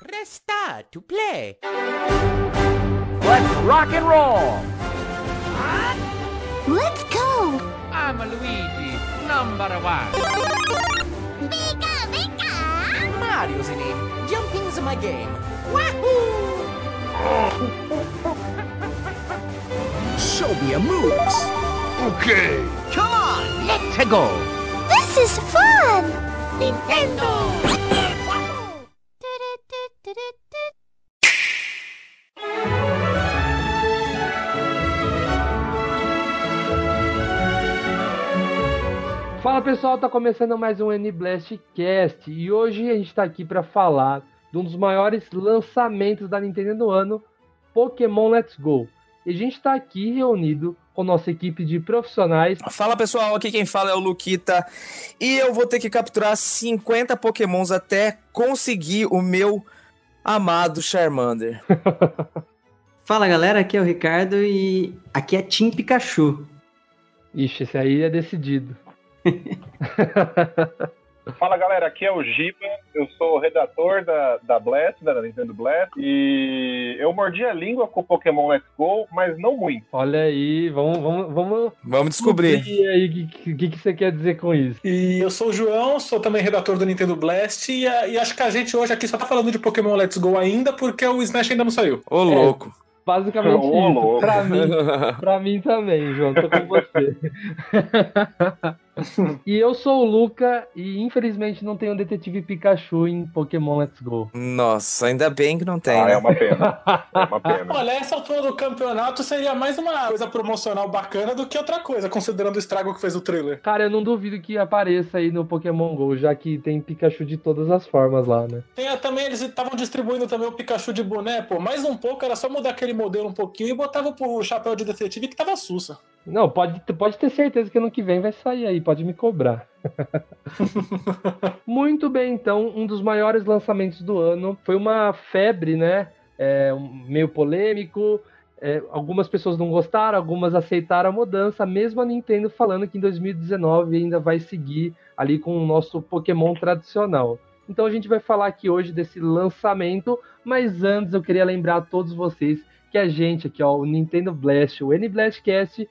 Press star to play. Let's rock and roll! Let's go! I'm Luigi, number one. Pika, pika! Mario's in it. Jumping's my game. Wahoo! Show me your moves! Okay. Come on, let's go! This is fun! Nintendo! Fala pessoal, tá começando mais um N-Blast Cast e hoje a gente tá aqui para falar de um dos maiores lançamentos da Nintendo no ano, Pokémon Let's Go. E a gente tá aqui reunido com nossa equipe de profissionais. Fala pessoal, aqui quem fala é o Luquita e eu vou ter que capturar 50 Pokémons até conseguir o meu amado Charmander. Fala galera, aqui é o Ricardo e aqui é Team Pikachu. Ixi, esse aí é decidido. Fala galera, aqui é o Giba, eu sou o redator da, da Blast, da Nintendo Blast, e eu mordi a língua com o Pokémon Let's Go, mas não muito. Olha aí, vamos, vamos, vamos Vamos descobrir. E aí, o que, que, que você quer dizer com isso? E eu sou o João, sou também redator do Nintendo Blast e, e acho que a gente hoje aqui só tá falando de Pokémon Let's Go ainda porque o Smash ainda não saiu. Ô louco. Basicamente Ô, isso. louco. Pra mim, pra mim também, João. Tô com você. e eu sou o Luca e infelizmente não tenho o Detetive Pikachu em Pokémon Let's Go. Nossa, ainda bem que não tem, Ah, né? é uma pena. É uma pena. Olha, essa altura do campeonato seria mais uma coisa promocional bacana do que outra coisa, considerando o estrago que fez o trailer. Cara, eu não duvido que apareça aí no Pokémon GO, já que tem Pikachu de todas as formas lá, né? Tem, a- também eles estavam distribuindo também o Pikachu de boné, pô, mais um pouco, era só mudar aquele modelo um pouquinho e botava pro chapéu de detetive que tava sussa. Não, pode, pode ter certeza que ano que vem vai sair aí, pode me cobrar. Muito bem, então, um dos maiores lançamentos do ano. Foi uma febre, né? É, meio polêmico. É, algumas pessoas não gostaram, algumas aceitaram a mudança, mesmo a Nintendo falando que em 2019 ainda vai seguir ali com o nosso Pokémon tradicional. Então a gente vai falar aqui hoje desse lançamento, mas antes eu queria lembrar a todos vocês que a gente aqui, ó, o Nintendo Blast, o N Blastcast,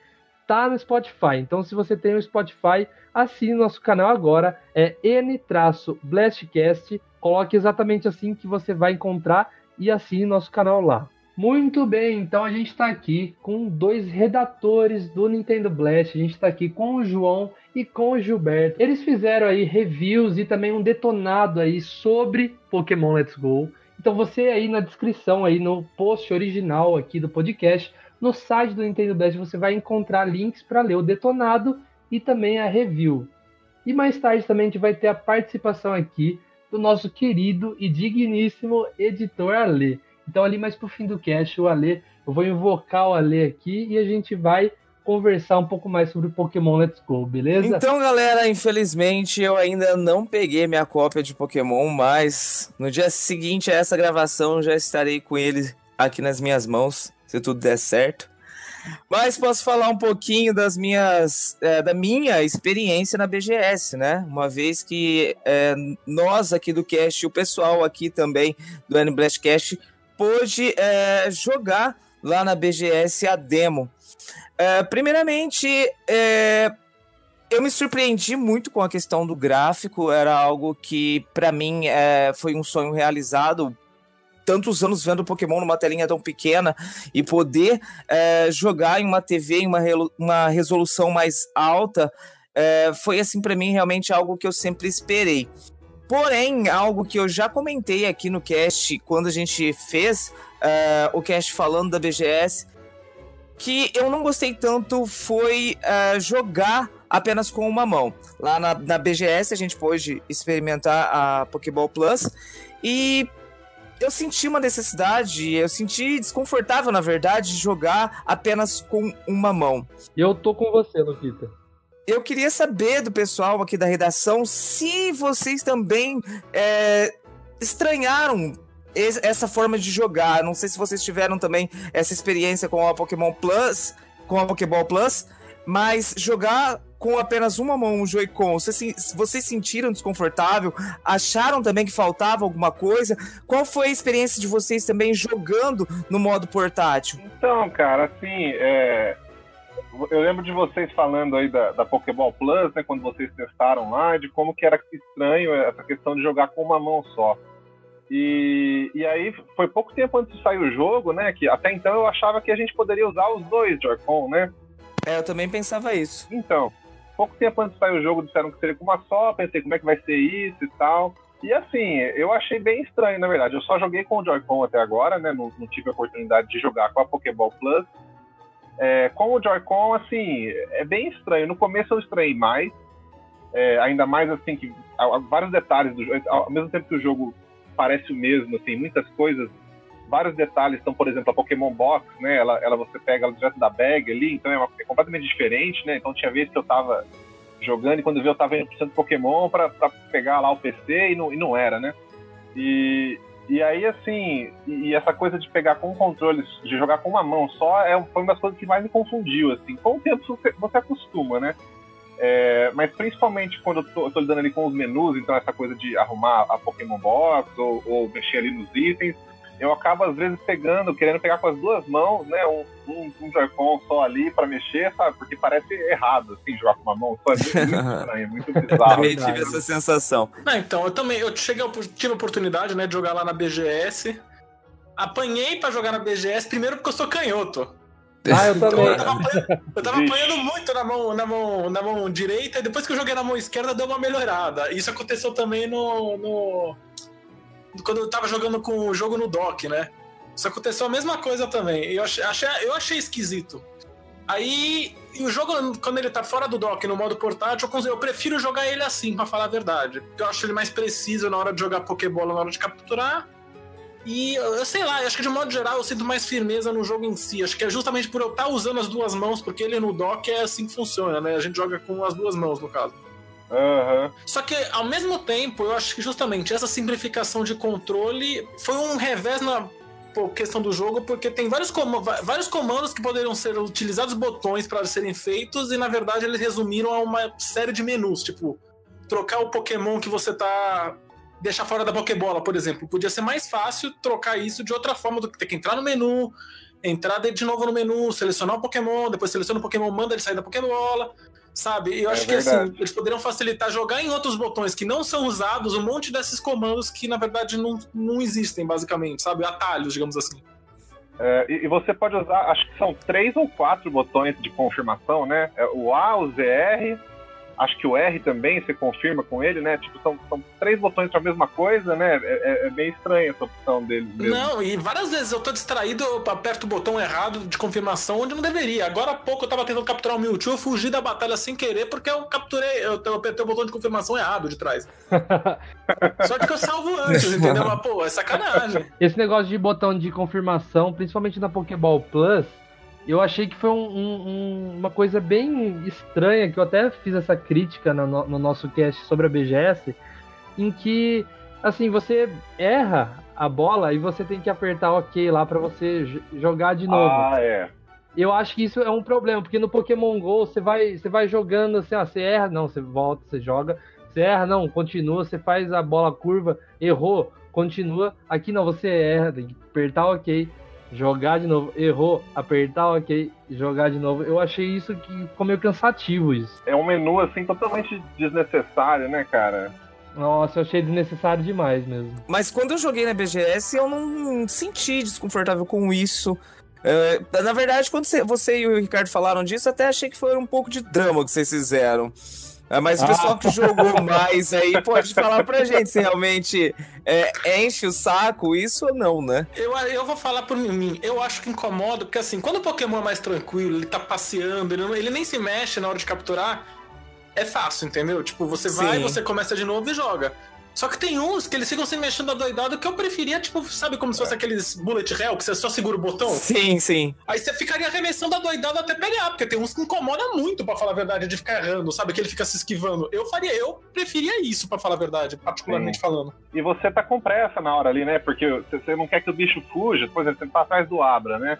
tá no Spotify. Então, se você tem o Spotify, assine nosso canal agora. É N-Blastcast. Coloque exatamente assim que você vai encontrar e assine nosso canal lá. Muito bem, então a gente está aqui com dois redatores do Nintendo Blast. A gente está aqui com o João e com o Gilberto. Eles fizeram aí reviews e também um detonado aí sobre Pokémon Let's Go. Então você aí na descrição aí no post original aqui do podcast no site do Nintendo Blast você vai encontrar links para ler o detonado e também a review. E mais tarde também a gente vai ter a participação aqui do nosso querido e digníssimo editor Ale. Então ali mais pro fim do cast, o Ale, eu vou invocar o Ale aqui e a gente vai conversar um pouco mais sobre Pokémon Let's Go, beleza? Então, galera, infelizmente eu ainda não peguei minha cópia de Pokémon, mas no dia seguinte a essa gravação já estarei com ele aqui nas minhas mãos, se tudo der certo. Mas posso falar um pouquinho das minhas, é, da minha experiência na BGS, né? Uma vez que é, nós aqui do cast, o pessoal aqui também do N-Blast Cast, pôde é, jogar lá na BGS a demo. É, primeiramente, é, eu me surpreendi muito com a questão do gráfico, era algo que para mim é, foi um sonho realizado. Tantos anos vendo Pokémon numa telinha tão pequena e poder é, jogar em uma TV em uma, relo- uma resolução mais alta é, foi assim para mim realmente algo que eu sempre esperei. Porém, algo que eu já comentei aqui no cast quando a gente fez é, o cast falando da BGS, que eu não gostei tanto foi é, jogar apenas com uma mão. Lá na, na BGS a gente pôde experimentar a Pokéball Plus e eu senti uma necessidade, eu senti desconfortável, na verdade, de jogar apenas com uma mão. Eu tô com você, Luquita. Eu queria saber do pessoal aqui da redação se vocês também é, estranharam es- essa forma de jogar. Não sei se vocês tiveram também essa experiência com a Pokémon Plus, com a Pokéball Plus. Mas jogar com apenas uma mão o Joy-Con, vocês, se- vocês sentiram desconfortável? Acharam também que faltava alguma coisa? Qual foi a experiência de vocês também jogando no modo portátil? Então, cara, assim, é, eu lembro de vocês falando aí da, da Pokéball Plus, né, quando vocês testaram lá, de como que era estranho essa questão de jogar com uma mão só. E, e aí foi pouco tempo antes de sair o jogo, né, que até então eu achava que a gente poderia usar os dois Joy-Con, né? É, eu também pensava isso. Então, pouco tempo antes de sair o jogo disseram que seria com uma só, pensei como é que vai ser isso e tal. E assim, eu achei bem estranho, na verdade. Eu só joguei com o Joy-Con até agora, né? Não, não tive a oportunidade de jogar com a Pokéball Plus. É, com o Joy-Con, assim, é bem estranho. No começo eu estranhei mais. É, ainda mais assim que vários detalhes do jogo. Ao mesmo tempo que o jogo parece o mesmo, assim, muitas coisas, vários detalhes. Então, por exemplo, a Pokémon Box, né? Ela, ela você pega ela direto da bag ali, então é, uma- é completamente diferente, né? Então tinha vezes que eu tava jogando e quando eu vi eu tava indo pro centro Pokémon pra, pra pegar lá o PC e não, e não era, né? E, e aí, assim, e, e essa coisa de pegar com controles, de jogar com uma mão só, é, foi uma das coisas que mais me confundiu, assim. Com o tempo você, você acostuma, né? É, mas principalmente quando eu tô, eu tô lidando ali com os menus, então essa coisa de arrumar a Pokémon Box ou, ou mexer ali nos itens, eu acabo às vezes pegando, querendo pegar com as duas mãos, né? Um, um, um Joy-Con só ali pra mexer, sabe? Porque parece errado, assim, jogar com uma mão só. É muito, estranho, é muito bizarro. Também tive essa sensação. Não, então, eu também, eu cheguei, eu tive a oportunidade, né, de jogar lá na BGS. Apanhei pra jogar na BGS, primeiro porque eu sou canhoto. Ah, eu Então, também. eu tava apanhando, eu tava apanhando muito na mão, na, mão, na mão direita, e depois que eu joguei na mão esquerda, deu uma melhorada. Isso aconteceu também no. no- quando eu tava jogando com o jogo no dock, né? Isso aconteceu a mesma coisa também. Eu achei, eu achei esquisito. Aí, o jogo, quando ele tá fora do dock, no modo portátil, eu prefiro jogar ele assim, pra falar a verdade. Eu acho ele mais preciso na hora de jogar Pokébola, na hora de capturar. E eu, sei lá, eu acho que de modo geral eu sinto mais firmeza no jogo em si. Acho que é justamente por eu estar usando as duas mãos, porque ele no dock é assim que funciona, né? A gente joga com as duas mãos, no caso. Aham. Só que, ao mesmo tempo, eu acho que justamente essa simplificação de controle foi um revés na questão do jogo, porque tem vários, va- vários comandos que poderiam ser utilizados botões para serem feitos, e na verdade eles resumiram a uma série de menus, tipo, trocar o Pokémon que você tá. deixar fora da Pokébola, por exemplo. Podia ser mais fácil trocar isso de outra forma do que ter que entrar no menu, entrar de novo no menu, selecionar o Pokémon, depois seleciona o Pokémon, manda ele sair da Pokébola. Sabe? E eu É acho que verdade. assim, eles poderiam facilitar jogar em outros botões que não são usados um monte desses comandos que na verdade não, não existem, basicamente, sabe? Atalhos, digamos assim. É, e, e você pode usar, acho que são três ou quatro botões de confirmação, né? É o A, o ZR, acho que o R também você confirma com ele, né? Tipo, são, são três botões para a mesma coisa, né? É, é- é meio estranha essa opção deles mesmo. Não, e várias vezes eu tô distraído, eu aperto o botão errado de confirmação onde não deveria. Agora há pouco eu tava tentando capturar o Mewtwo, eu fugi da batalha sem querer porque eu capturei, eu, eu apertei o botão de confirmação errado de trás. Só que eu salvo antes, entendeu? Mas, pô, é sacanagem. Esse negócio de botão de confirmação, principalmente na Pokéball Plus, eu achei que foi um- um- um- uma coisa bem estranha, que eu até fiz essa crítica no, no- no nosso cast sobre a BGS, em que, assim, você erra a bola e você tem que apertar OK lá pra você jogar de novo. Ah, é. Eu acho que isso é um problema, porque no Pokémon GO você vai, você vai jogando assim, ah, você erra, não, você volta, você joga, você erra, não, continua, você faz a bola curva, errou, continua. Aqui não, você erra, tem que apertar ok, jogar de novo, errou, apertar ok, jogar de novo. Eu achei isso que ficou meio cansativo isso. É um menu, assim, totalmente desnecessário, né, cara? Nossa, eu achei desnecessário demais mesmo. Mas quando eu joguei na BGS, eu não senti desconfortável com isso. É, na verdade, quando você, você e o Ricardo falaram disso, eu até achei que foi um pouco de drama que vocês fizeram. É, mas o pessoal que jogou mais aí pode falar pra gente se realmente é, enche o saco isso ou não, né? Eu, eu vou falar por mim. Eu acho que incomoda, porque assim, quando o Pokémon é mais tranquilo, ele tá passeando, ele, não- ele nem se mexe na hora de capturar, é fácil, entendeu? Tipo, você vai, Sim. você começa de novo e joga. Só que tem uns que eles ficam se mexendo adoidado que eu preferia, tipo, sabe como se fosse aqueles bullet hell, que você só segura o botão? Sim, sim. Aí você ficaria arremessando adoidado até pegar, porque tem uns que incomoda muito, pra falar a verdade, de ficar errando, sabe? Que ele fica se esquivando. Eu faria, eu preferia isso, pra falar a verdade, particularmente Sim. falando. E você tá com pressa na hora ali, né? Porque você não quer que o bicho fuja, por exemplo, você tá atrás do Abra, né?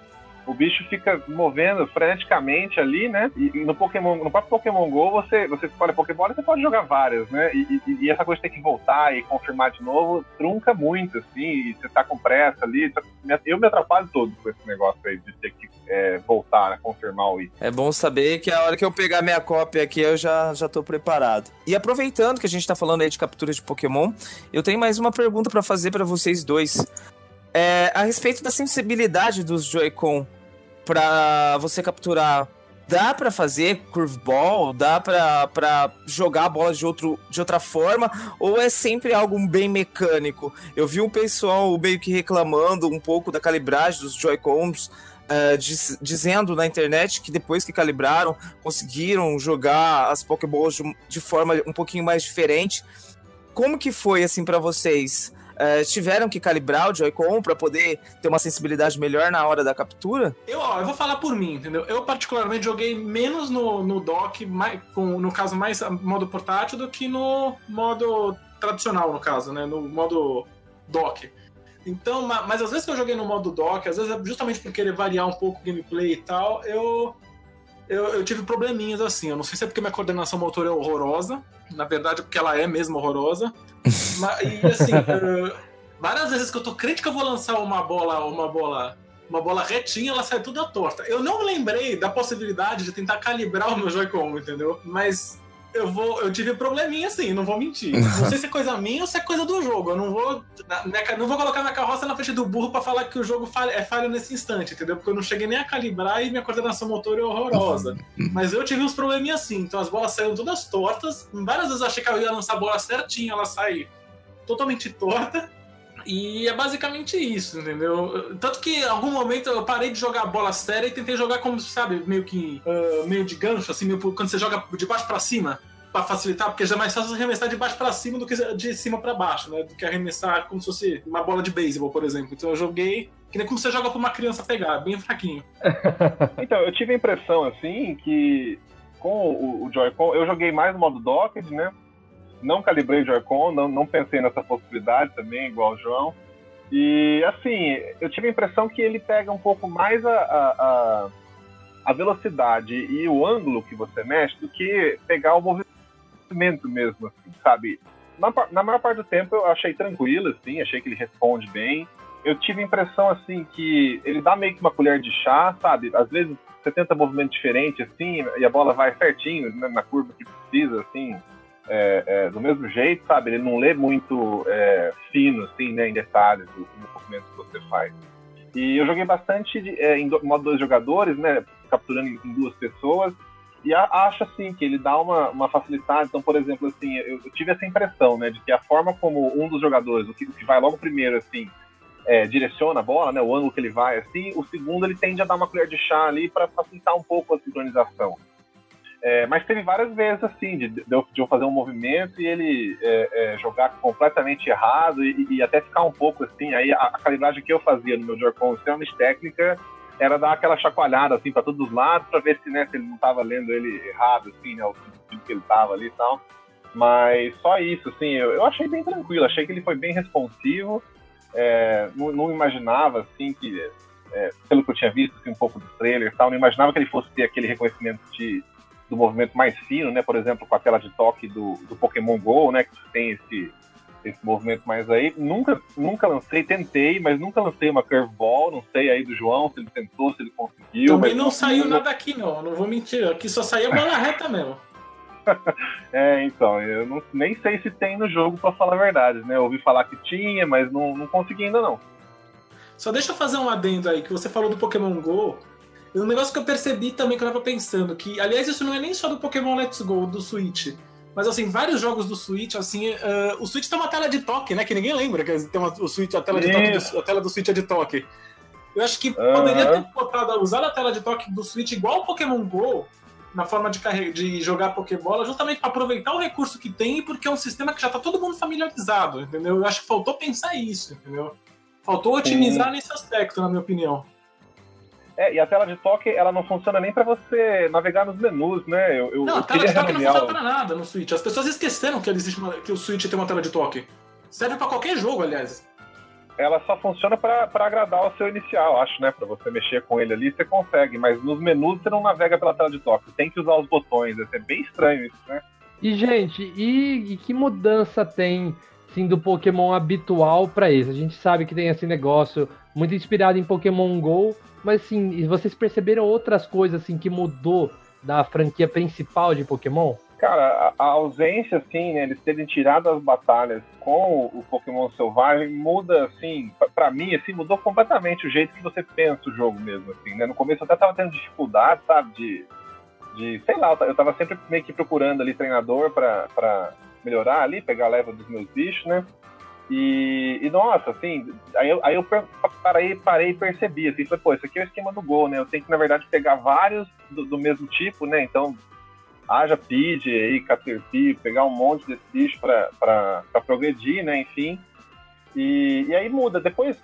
O bicho fica movendo freneticamente ali, né? E, no Pokémon, no próprio Pokémon GO, você, você escolhe Pokébola e você pode jogar várias, né? E, e, e, essa coisa de ter que voltar e confirmar de novo trunca muito, assim, e você tá com pressa ali. Eu me atrapalho todo com esse negócio aí de ter que é, voltar a confirmar o item. É bom saber que a hora que eu pegar minha cópia aqui, eu já, já tô preparado. E aproveitando que a gente tá falando aí de captura de Pokémon, eu tenho mais uma pergunta para fazer para vocês dois. É, a respeito da sensibilidade dos Joy-Con para você capturar, dá para fazer curveball? Dá para jogar a bola de, outro, de outra forma? Ou é sempre algo bem mecânico? Eu vi um pessoal meio que reclamando um pouco da calibragem dos Joy-Cons. Uh, diz, dizendo na internet que depois que calibraram, conseguiram jogar as Pokéballs de, de forma um pouquinho mais diferente. Como que foi assim para vocês? Uh, tiveram que calibrar o Joy-Con para poder ter uma sensibilidade melhor na hora da captura? Eu, ó, eu vou falar por mim, entendeu? Eu particularmente joguei menos no, no dock, mais, com, no caso mais modo portátil, do que no modo tradicional, no caso, né? No modo dock. Então, mas às vezes que eu joguei no modo dock, às vezes justamente por querer variar um pouco o gameplay e tal, eu, eu, eu tive probleminhas assim. Eu não sei se é porque minha coordenação motor é horrorosa, na verdade é porque ela é mesmo horrorosa. Mas, e assim, uh, várias vezes que eu tô crente que eu vou lançar uma bola, uma bola, uma bola retinha, ela sai toda torta. Eu não lembrei da possibilidade de tentar calibrar o meu Joy-Con, entendeu? Mas eu vou, eu tive probleminha assim, não vou mentir. Não sei se é coisa minha ou se é coisa do jogo. Eu não vou, minha, não vou colocar minha carroça na frente do burro para falar que o jogo falha, é falho nesse instante, entendeu? Porque eu não cheguei nem a calibrar e minha coordenação motor é horrorosa. Mas eu tive uns probleminhas assim. Então as bolas saíram todas tortas. Várias vezes eu achei que eu ia lançar a bola certinha, ela sai totalmente torta. E é basicamente isso, entendeu? Tanto que em algum momento eu parei de jogar bola séria e tentei jogar como, sabe, meio que uh, meio de gancho, assim, meio, quando você joga de baixo para cima, para facilitar, porque já é mais fácil arremessar de baixo para cima do que de cima para baixo, né? Do que arremessar como se fosse uma bola de beisebol, por exemplo. Então eu joguei que nem como você joga pra uma criança pegar, bem fraquinho. então, eu tive a impressão, assim, que com o, o Joy-Con, eu joguei mais no modo docked, né? Não calibrei o Joy-Con, não, não pensei nessa possibilidade também, igual o João. E, assim, eu tive a impressão que ele pega um pouco mais a, a, a velocidade e o ângulo que você mexe do que pegar o movimento mesmo, assim, sabe? Na, na maior parte do tempo eu achei tranquilo, assim, achei que ele responde bem. Eu tive a impressão, assim, que ele dá meio que uma colher de chá, sabe? Às vezes você tenta movimento diferente, assim, e a bola vai certinho né, na curva que precisa, assim é, é, do mesmo jeito, sabe? Ele não lê muito é, fino, assim, né, em detalhes do, do movimento que você faz. E eu joguei bastante de, é, em modo dois jogadores, né, capturando em, em duas pessoas, e a, acho, assim, que ele dá uma, uma facilidade. Então, por exemplo, assim, eu, eu, tive essa impressão, né, de que a forma como um dos jogadores, o que, o que vai logo primeiro, assim, é, direciona a bola, né, o ângulo que ele vai, assim, o segundo ele tende a dar uma colher de chá ali para facilitar um pouco a sincronização. É, mas teve várias vezes assim, de, de, eu, fazer um movimento e ele é, é, jogar completamente errado e, e, até ficar um pouco assim. Aí a, a calibragem que eu fazia no meu Joy-Con extremamente técnica era dar aquela chacoalhada assim para todos os lados para ver se, né, se ele não estava lendo ele errado, assim, né, o sentido que ele estava ali e tal. Mas só isso, assim, eu, eu, achei bem tranquilo, achei que ele foi bem responsivo. É, não, não, imaginava assim que, é, pelo que eu tinha visto assim, um pouco do trailer e tal, não imaginava que ele fosse ter aquele reconhecimento de do movimento mais fino, né? Por exemplo, com a tela de toque do, do Pokémon GO, né? Que tem esse, esse movimento mais aí. Nunca, nunca lancei, tentei, mas nunca lancei uma curveball. Não sei aí do João se ele tentou, se ele conseguiu. Também não saiu nada aqui, não. Não vou mentir. Aqui só saiu bola reta mesmo. é, então, eu não, nem sei se tem no jogo, para falar a verdade, né? Eu ouvi falar que tinha, mas não, não consegui ainda não. Só deixa eu fazer um adendo aí, que você falou do Pokémon GO. Um negócio que eu percebi também que eu tava pensando, que, aliás, isso não é nem só do Pokémon Let's Go, do Switch. Mas assim, vários jogos do Switch, assim, uh, o Switch tem uma tela de toque, né? Que ninguém lembra que tem uma, o Switch, a tela, de toque do, a tela do Switch é de toque. Eu acho que uhum. poderia ter botado, usado a tela de toque do Switch igual o Pokémon GO, na forma de, de jogar Pokébola, justamente para aproveitar o recurso que tem, porque é um sistema que já tá todo mundo familiarizado, entendeu? Eu acho que faltou pensar isso, entendeu? Faltou otimizar Sim. nesse aspecto, na minha opinião. É, e a tela de toque, ela não funciona nem para você navegar nos menus, né? Eu, eu, não, a tela de toque não funciona pra nada no Switch. As pessoas esqueceram que, existe uma, que o Switch tem uma tela de toque. Serve para qualquer jogo, aliás. ela só funciona para agradar o seu inicial, acho, né? Para você mexer com ele ali, você consegue, mas nos menus você não navega pela tela de toque, tem que usar os botões, é bem estranho isso, né? E, gente, e, e que mudança tem, sim, do Pokémon habitual para esse? A gente sabe que tem esse negócio muito inspirado em Pokémon GO, mas, sim, vocês perceberam outras coisas, assim, que mudou da franquia principal de Pokémon? Cara, a, ausência, assim, né, eles terem tirado as batalhas com o, o Pokémon Selvagem muda, assim, para mim, assim, mudou completamente o jeito que você pensa o jogo mesmo, assim, né? No começo eu até tava tendo dificuldade, sabe, de, de sei lá, eu tava sempre meio que procurando ali treinador para melhorar ali, pegar a leva dos meus bichos, né? E, e, nossa, assim, aí eu, aí eu parei, parei e percebi, assim, falei, pô, isso aqui é o esquema do gol, né? Eu tenho que, na verdade, pegar vários do, do mesmo tipo, né? Então, haja Pidge aí, Caterpie, pegar um monte desse bicho para progredir, né? Enfim. E, e aí muda. Depois,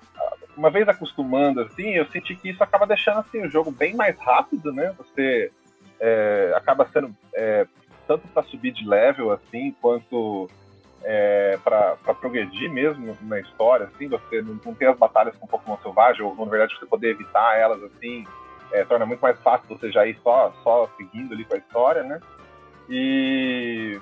uma vez acostumando, assim, eu senti que isso acaba deixando assim, o jogo bem mais rápido, né? Você é, acaba sendo é, tanto para subir de level, assim, quanto é, para progredir mesmo na história, assim, você não, não tem as batalhas com Pokémon Selvagem, ou na verdade você poder evitar elas, assim, é, torna muito mais fácil você já ir só, só seguindo ali com a história, né? E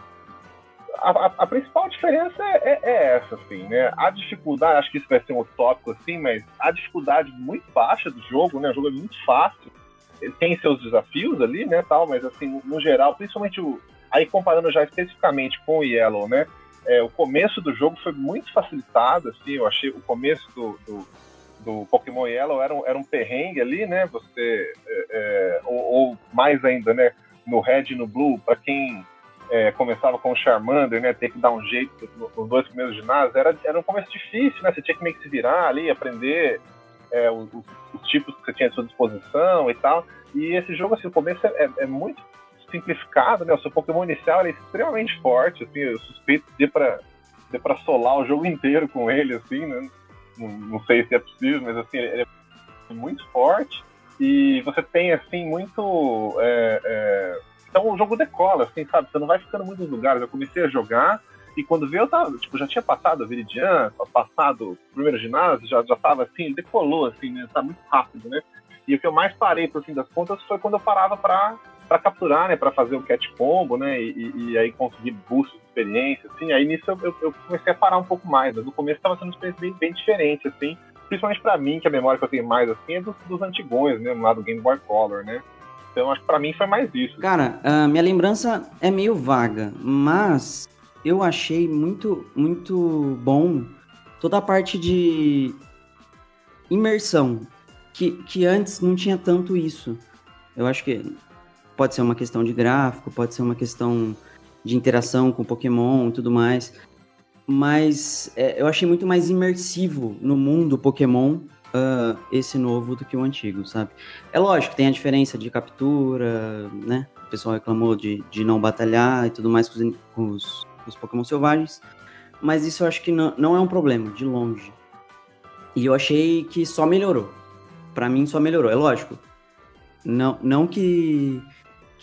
a, a, a principal diferença é, é, é, essa, assim, né? A dificuldade, acho que isso vai ser um tópico, assim, mas a dificuldade muito baixa do jogo, né? O jogo é muito fácil, tem seus desafios ali, né, tal, mas assim, no geral, principalmente o, aí comparando já especificamente com o Yellow, né? É, o começo do jogo foi muito facilitado, assim, eu achei o começo do, do do Pokémon Yellow era um, era um perrengue ali, né? Você, é, é, ou, ou, mais ainda, né? No Red e no Blue, para quem é, começava com o Charmander, né? Ter que dar um jeito nos dois primeiros ginásios, era, era um começo difícil, né? Você tinha que meio que se virar ali, aprender é, os, os, tipos que você tinha à sua disposição e tal. E esse jogo, assim, o começo é, é muito simplificado, né? O seu Pokémon inicial é extremamente forte, assim, eu suspeito de para de para solar o jogo inteiro com ele, assim, né? não, não, sei se é possível, mas assim, ele é muito forte e você tem assim muito é, é... então o jogo decola, assim, sabe? Você não vai ficando muito nos lugares. Eu comecei a jogar e quando veio eu tava, tipo, já tinha passado a Viridian, passado o primeiro ginásio, já, já tava assim, decolou, assim, né? Tá muito rápido, né? E o que eu mais parei, por fim das contas, foi quando eu parava para para capturar, né, para fazer o cat combo, né, e, e, aí conseguir boost de experiência, assim, aí nisso eu, eu, comecei a parar um pouco mais, no começo estava sendo uma experiência bem, bem diferente, assim, principalmente para mim, que a memória que eu tenho mais, assim, é dos, dos antigões, né, lá do Game Boy Color, né, então acho que para mim foi mais isso. Cara, minha lembrança é meio vaga, mas eu achei muito, muito bom toda a parte de imersão, que, que antes não tinha tanto isso. Eu acho que Pode ser uma questão de gráfico, pode ser uma questão de interação com Pokémon e tudo mais. Mas é, eu achei muito mais imersivo no mundo Pokémon uh, esse novo do que o antigo, sabe? É lógico, tem a diferença de captura, né? O pessoal reclamou de, de não batalhar e tudo mais com os, com os, com os Pokémon selvagens. Mas isso eu acho que não, não é um problema, de longe. E eu achei que só melhorou. Para mim só melhorou. É lógico. Não, não que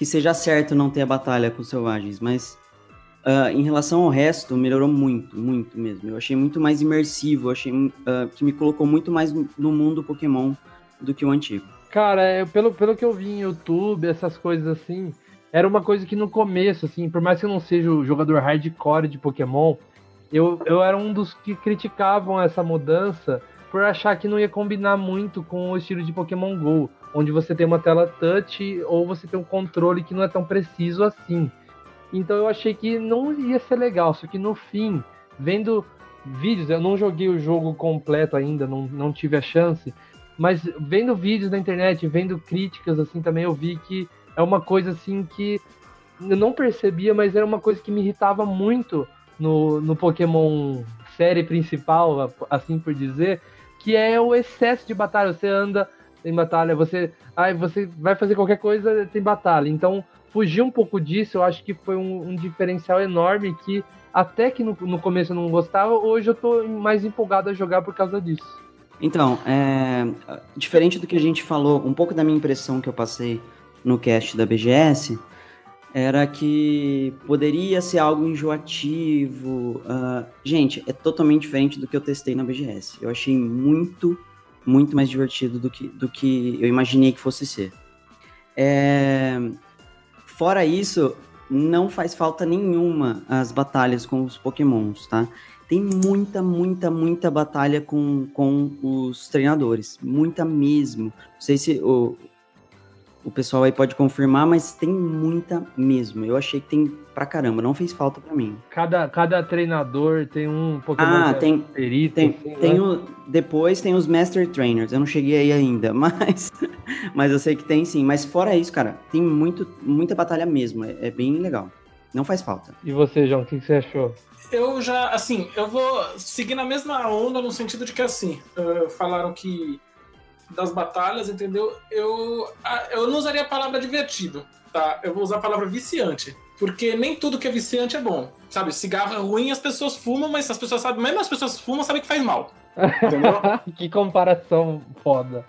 que seja certo não ter a batalha com os selvagens, mas uh, em relação ao resto, melhorou muito, muito mesmo. Eu achei muito mais imersivo, achei uh, que me colocou muito mais no mundo Pokémon do que o antigo. Cara, é, pelo, pelo que eu vi em YouTube, essas coisas assim, era uma coisa que no começo, assim, por mais que eu não seja o jogador hardcore de Pokémon, eu, eu era um dos que criticavam essa mudança por achar que não ia combinar muito com o estilo de Pokémon GO onde você tem uma tela touch ou você tem um controle que não é tão preciso assim. Então eu achei que não ia ser legal, só que no fim, vendo vídeos, eu não joguei o jogo completo ainda, não, não tive a chance, mas vendo vídeos na internet, vendo críticas assim também, eu vi que é uma coisa assim que eu não percebia, mas era uma coisa que me irritava muito no, no Pokémon série principal, assim por dizer, que é o excesso de batalha. Você anda tem batalha, você, ai, você vai fazer qualquer coisa, tem batalha. Então, fugir um pouco disso, eu acho que foi um, um diferencial enorme que até que no, no, começo eu não gostava, hoje eu tô mais empolgado a jogar por causa disso. Então, é, diferente do que a gente falou, um pouco da minha impressão que eu passei no cast da BGS, era que poderia ser algo enjoativo. Uh, gente, é totalmente diferente do que eu testei na BGS. Eu achei muito, muito mais divertido do que, do que eu imaginei que fosse ser. É... Fora isso, não faz falta nenhuma as batalhas com os pokémons, tá? Tem muita, muita, muita batalha com, com os treinadores. Muita mesmo. Não sei se o, o pessoal aí pode confirmar, mas tem muita mesmo. Eu achei que tem pra caramba, não fez falta pra mim. Cada, cada treinador tem um Pokémon ah, tem, perito, tem, assim, tem né? o, depois tem os Master Trainers. Eu não cheguei aí ainda, mas, mas eu sei que tem sim. Mas fora isso, cara, tem muito, muita batalha mesmo. É, é bem legal. Não faz falta. E você, João, o que, que você achou? Eu já, assim, eu vou seguir na mesma onda no sentido de que, assim, uh, falaram que das batalhas, entendeu? Eu, eu não usaria a palavra divertido, tá? Eu vou usar a palavra viciante. Porque nem tudo que é viciante é bom. Sabe, cigarro é ruim, as pessoas fumam, mas as pessoas sabem, mesmo as pessoas fumam, sabem que faz mal. Entendeu? que comparação foda.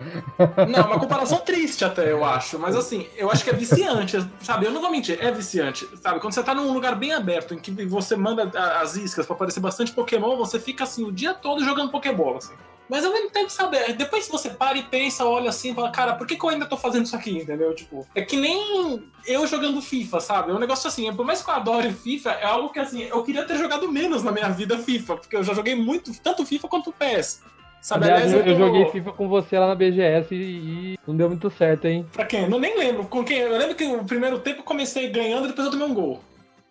Não, uma comparação triste até, eu acho. Mas assim, eu acho que é viciante, sabe? Eu não vou mentir, é viciante. Sabe, quando você tá num lugar bem aberto, em que você manda as iscas pra aparecer bastante Pokémon, você fica assim o dia todo jogando Pokébola, assim. Mas ao mesmo tempo, sabe, depois você para e pensa, olha assim, fala, cara, por que, que eu ainda tô fazendo isso aqui, entendeu? Tipo, é que nem eu jogando FIFA, sabe? É um negócio assim, por mais que eu adore FIFA, é algo que assim, eu queria ter jogado menos na minha vida FIFA, porque eu já joguei muito, tanto FIFA quanto PS. Sabe, Aliás, eu, eu joguei FIFA com você lá na BGS e, e não deu muito certo, hein? Pra quem? Eu nem lembro. Com quem? Eu lembro que o primeiro tempo eu comecei ganhando e depois eu tomei um gol.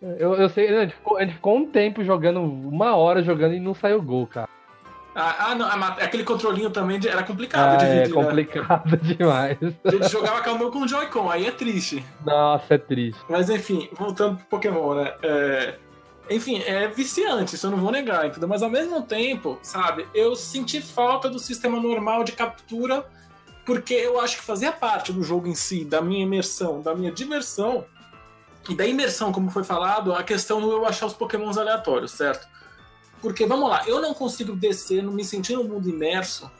Eu, eu sei, a gente, ficou, a gente ficou um tempo jogando, uma hora jogando e não saiu gol, cara. Ah, ah, não, aquele controlinho também de- era complicado Ah, de é dividir, né? complicado demais. A gente jogava com o meu com o Joy-Con, aí é triste. Nossa, é triste. Mas enfim, voltando pro Pokémon, né? É, Enfim, é viciante, isso eu não vou negar, entendeu? Mas ao mesmo tempo, sabe, eu senti falta do sistema normal de captura, porque eu acho que fazia parte do jogo em si, da minha imersão, da minha diversão, e da imersão, como foi falado, a questão de eu achar os Pokémons aleatórios, certo? Porque, vamos lá, eu não consigo descer, não me sentir no mundo imerso,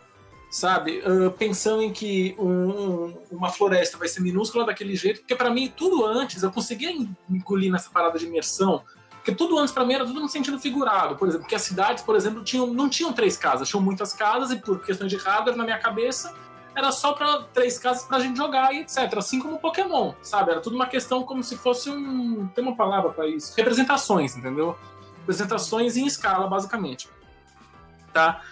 sabe? Ah, pensando em que um- um- uma floresta vai ser minúscula daquele jeito, porque pra mim tudo antes eu conseguia engolir nessa parada de imersão, porque tudo antes pra mim era tudo no sentido figurado, por exemplo, porque as cidades, por exemplo, tinham, não tinham três casas, tinham muitas casas e por questões de hardware na minha cabeça era só pra três casas pra gente jogar e etc. Assim como Pokémon, sabe? Era tudo uma questão como se fosse um. Tem uma palavra pra isso? Representações, entendeu? Representações em escala, basicamente. Tá?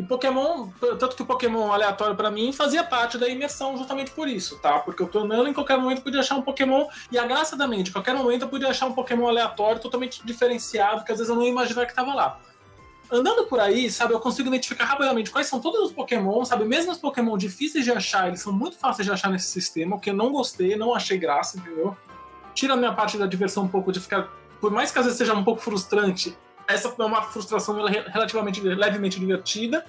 E Pokémon, tanto que o Pokémon aleatório pra mim fazia parte da imersão justamente por isso, tá? Porque eu tô andando em qualquer momento eu podia achar um Pokémon, e a graça da mente, em qualquer momento eu podia achar um Pokémon aleatório totalmente diferenciado, que às vezes eu não ia imaginar que tava lá. Andando por aí, sabe, eu consigo identificar rapidamente quais são todos os Pokémon, sabe? Mesmo os Pokémon difíceis de achar, eles são muito fáceis de achar nesse sistema, o que eu não gostei, não achei graça, entendeu? Tira a minha parte da diversão um pouco de ficar. Por mais que às vezes seja um pouco frustrante, essa é uma frustração re- relativamente levemente divertida,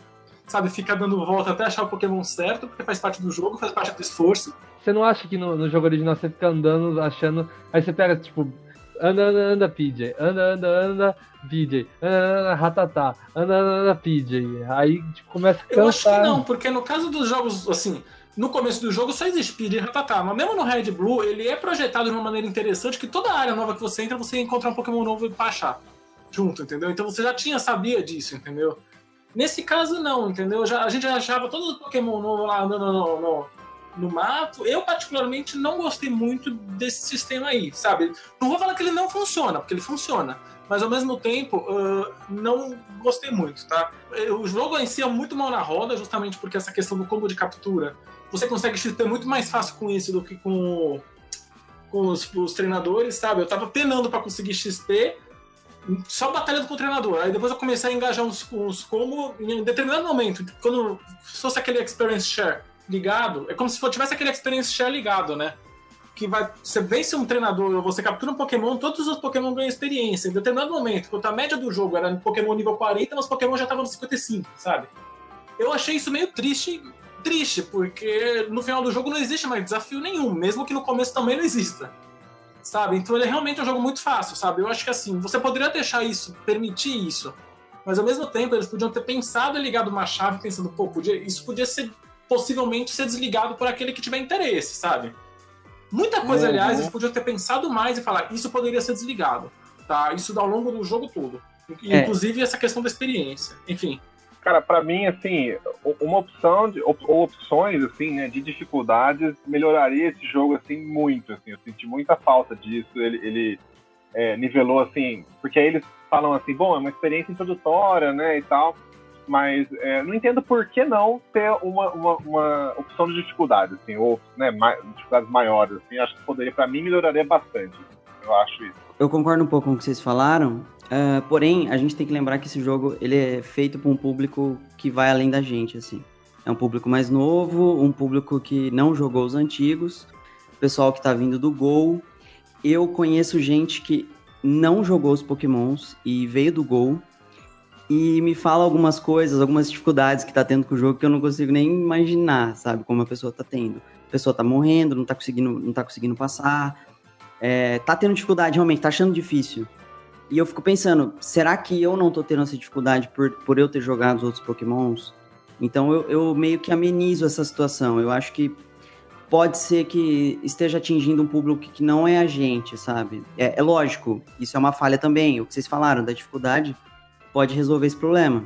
sabe? Ficar dando volta até achar o Pokémon certo, porque faz parte do jogo, faz parte do esforço. Você não acha que no, no jogo original você fica andando, achando. Aí você pega, tipo, anda, anda, anda, PJ, anda, anda, anda, PJ, anda, anda, ratatá, anda, anda, anda, PJ. Aí, tipo, começa a Eu acho que cansar. não, porque no caso dos jogos, assim, no começo do jogo só existe Speed e Ratatá, mas mesmo no Red Blue, ele é projetado de uma maneira interessante que toda área nova que você entra, você encontra um Pokémon novo pra achar. Junto, entendeu? Então você já tinha, sabia disso, entendeu? Nesse caso, não, entendeu? Já, a gente já achava todos os Pokémon novos lá andando no, no, no mato. Eu, particularmente, não gostei muito desse sistema aí, sabe? Não vou falar que ele não funciona, porque ele funciona. Mas ao mesmo tempo, ah, não gostei muito, tá? O jogo em si é muito mal na roda, justamente porque essa questão do combo de captura. Você consegue XP muito mais fácil com isso do que com, com os, os treinadores, sabe? Eu tava penando pra conseguir XP, só batalhando com o treinador. Aí depois eu comecei a engajar uns, uns combo em determinado momento, quando fosse aquele experience share ligado, é como se tivesse aquele experience share ligado, né? Que vai, você vence um treinador você captura um Pokémon, todos os Pokémon ganham experiência. Em determinado momento, quando a média do jogo era no Pokémon nível 40, mas Pokémon já estavam no 55, sabe? Eu achei isso meio triste, triste, porque no final do jogo não existe mais desafio nenhum, mesmo que no começo também não exista. Sabe? Então ele é realmente um jogo muito fácil, sabe? Eu acho que assim, você poderia deixar isso, permitir isso, mas ao mesmo tempo eles podiam ter pensado e ligado uma chave pensando, pô, podia, isso podia ser possivelmente ser desligado por aquele que tiver interesse, sabe? Muita coisa, Uhum. aliás, eles podiam ter pensado mais e falar, isso poderia ser desligado. Tá? Isso ao longo do jogo todo. É. Inclusive essa questão da experiência. Enfim. Cara, pra mim, assim, uma opção de, ou opções, assim, né, de dificuldades melhoraria esse jogo, assim, muito, assim. Eu senti muita falta disso. Ele, ele é, nivelou, assim, porque aí eles falam assim, bom, é uma experiência introdutória, né, e tal, mas é, não entendo por que não ter uma, uma, uma opção de dificuldade, assim, ou, né, dificuldades maiores, assim. Acho que poderia, pra mim, melhoraria bastante. Eu acho isso. Eu concordo um pouco com o que vocês falaram, ah, porém, a gente tem que lembrar que esse jogo ele é feito para um público que vai além da gente, assim. É um público mais novo, um público que não jogou os antigos, pessoal que tá vindo do Gol. Eu conheço gente que não jogou os Pokémons e veio do Gol e me fala algumas coisas, algumas dificuldades que tá tendo com o jogo que eu não consigo nem imaginar, sabe? Como a pessoa tá tendo. A pessoa tá morrendo, não tá conseguindo, não tá conseguindo passar, é, tá tendo dificuldade realmente, tá achando difícil. E eu fico pensando, será que eu não tô tendo essa dificuldade por, por eu ter jogado os outros Pokémons? Então eu, eu meio que amenizo essa situação. Eu acho que pode ser que esteja atingindo um público que não é a gente, sabe? É, é lógico, isso é uma falha também. O que vocês falaram da dificuldade pode resolver esse problema.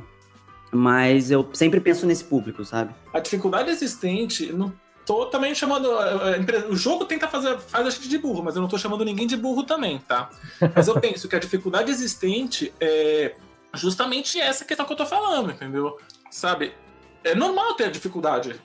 Mas eu sempre penso nesse público, sabe? A dificuldade existente, não tô também chamando. eh, eh, O jogo tenta fazer faz a gente de burro, mas eu não tô chamando ninguém de burro também, tá? Mas eu penso que a dificuldade existente é justamente essa questão que eu tô falando, entendeu? Sabe? É normal ter dificuldade.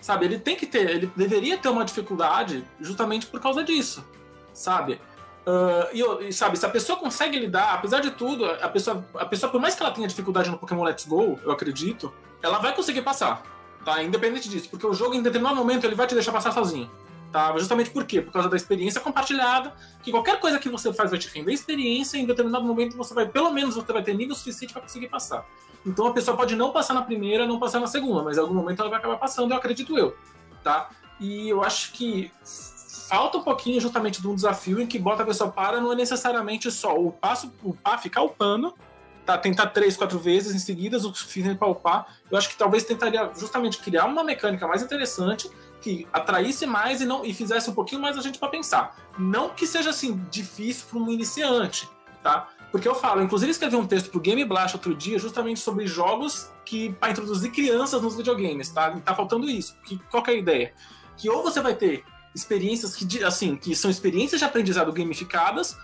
Sabe? Ele tem que ter, ele deveria ter uma dificuldade justamente por causa disso. Sabe? Ah, e, e, sabe, se a pessoa consegue lidar, apesar de tudo, a pessoa, a pessoa, por mais que ela tenha dificuldade no Pokémon Let's Go, eu acredito, ela vai conseguir passar, tá? Independente disso, porque o jogo, em determinado momento, ele vai te deixar passar sozinho, tá? Justamente por quê? Por causa da experiência compartilhada, que qualquer coisa que você faz vai te render experiência, e em determinado momento você vai, pelo menos, você vai ter nível suficiente para conseguir passar. Então a pessoa pode não passar na primeira, não passar na segunda, mas em algum momento ela vai acabar passando, eu acredito eu, tá? E eu acho que falta um pouquinho justamente de um desafio em que bota a pessoa para, não é necessariamente só o passo, o pá, ficar upando, tá? Tentar três, quatro vezes em seguidas, o suficiente para upar. Eu acho que talvez tentaria justamente criar uma mecânica mais interessante que atraísse mais e não e fizesse um pouquinho mais a gente para pensar. Não que seja assim difícil para um iniciante, tá? Porque eu falo, inclusive escrevi um texto pro Game Blast outro dia justamente sobre jogos que para introduzir crianças nos videogames, tá? E tá faltando isso. Que, qual que é a ideia? Que ou você vai ter experiências que, assim, que são experiências de aprendizado gamificadas,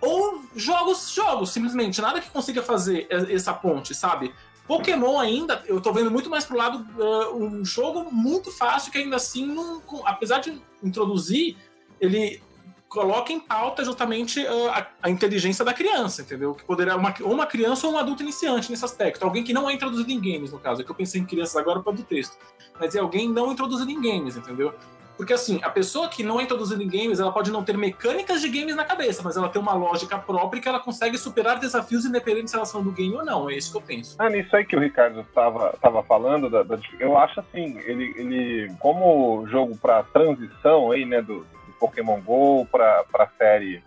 ou jogos, jogos, simplesmente. Nada que consiga fazer essa ponte, sabe? Pokémon ainda, eu tô vendo muito mais pro lado ah, um jogo muito fácil que ainda assim, não, apesar de introduzir, ele coloca em pauta justamente ah, a, a inteligência da criança, entendeu? Que poderia uma, ou uma criança ou um adulto iniciante nesse aspecto. Alguém que não é introduzido em games, no caso. É que eu pensei em crianças agora para do texto. Mas é alguém não introduzido em games, entendeu? Porque assim, a pessoa que não é introduzida em games, ela pode não ter mecânicas de games na cabeça, mas ela tem uma lógica própria que ela consegue superar desafios independente se elas são do game ou não. É isso que eu penso. Ah, nisso aí que o Ricardo tava, tava falando, da, da- eu acho assim, ele, ele como jogo para transição aí, né, do, do Pokémon GO para a série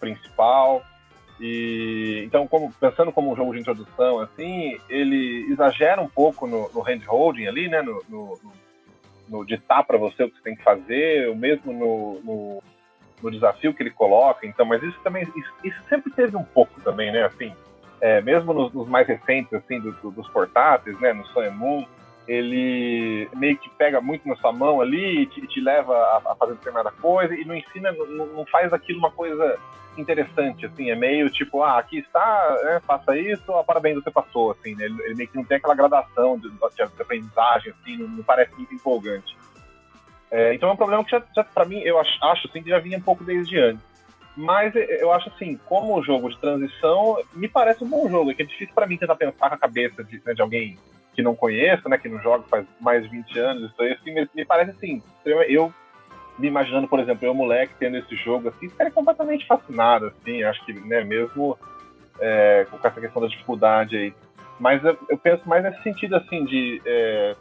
principal, e então como pensando como um jogo de introdução, assim, ele exagera um pouco no, no handholding ali, né, no, no, no- no ditar para você o que você tem que fazer, o mesmo no, no, no desafio que ele coloca, então, mas isso também, isso, isso sempre teve um pouco também, né, assim, é, mesmo nos, nos mais recentes, assim, do- do- dos portáteis, né, no Sun Moon, ele meio que pega muito na sua mão ali e te, te leva a, a fazer determinada coisa e não ensina, não, não faz aquilo uma coisa interessante, assim, é meio tipo, ah, aqui está, né, faça isso, ah, parabéns, você passou, assim, né, ele, ele meio que não tem aquela gradação de, de, aprendizagem, assim, não, não parece muito empolgante. É, então é um problema que já, já para mim, eu acho, acho assim, já vinha um pouco desde antes. Mas eh, eu acho assim, como jogo de transição, me parece um bom jogo. É que é difícil para mim tentar pensar com a cabeça de, né, de alguém que não conheça, né, que não joga faz mais de 20 anos, isso aí, assim, me, me parece assim, eu me imaginando, por exemplo, eu moleque tendo esse jogo assim, ficaria completamente fascinado, assim, acho que, né, mesmo é, com essa questão da dificuldade aí. Mas eu, eu penso mais nesse sentido, assim, de... é,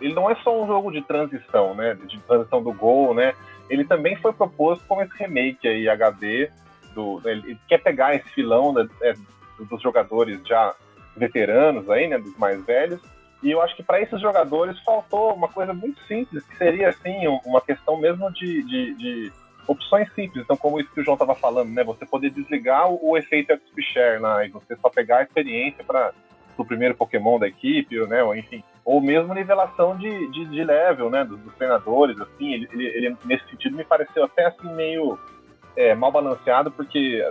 ele não é só um jogo de transição, né, de transição do gol, né, ele também foi proposto como esse remake aí, HD, do, né, ele quer pegar esse filão né, é, dos jogadores já veteranos aí, né, dos mais velhos, E eu acho que para esses jogadores faltou uma coisa muito simples, que seria assim, uma questão mesmo de, de, de opções simples. Então, como isso que o João estava falando, né? Você poder desligar o, o efeito XP né, e você só pegar a experiência para o primeiro Pokémon da equipe, né? Ou enfim, ou mesmo nivelação de, de, de level, né? Dos, dos, treinadores, assim. Ele, ele, ele, nesse sentido me pareceu até assim meio é, mal balanceado, porque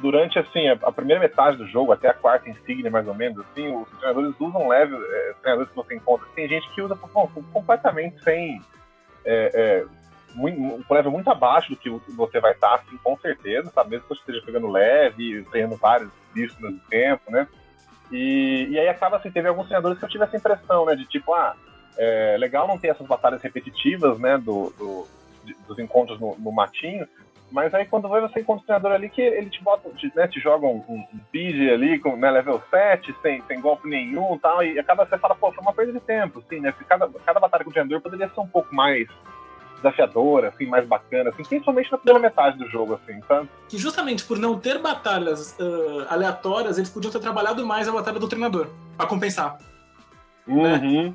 durante assim a, primeira metade do jogo até a quarta insígnia mais ou menos assim os treinadores usam level é, treinadores que você encontra. Tem gente que usa completamente sem é, é, muito, um level muito abaixo do que você vai estar assim com certeza sabe? Mesmo que você esteja pegando leve treinando vários bichos ao mesmo tempo né? E, e aí acaba assim teve alguns treinadores que eu tive essa impressão né? De tipo ah é legal não ter essas batalhas repetitivas né? Do, do dos encontros no, no matinho mas aí quando vai você encontra um treinador ali que ele te bota, te, né, te joga um, um, um PG ali com né, level 7, sem, sem golpe nenhum e tal, e acaba você fala, pô, foi uma perda de tempo, assim, né? Cada, cada batalha com o treinador poderia ser um pouco mais desafiadora, assim, mais bacana, assim, principalmente na primeira metade do jogo, assim, sabe? Que justamente por não ter batalhas uh, aleatórias, eles podiam ter trabalhado mais a batalha do treinador, pra compensar. Uhum. Né?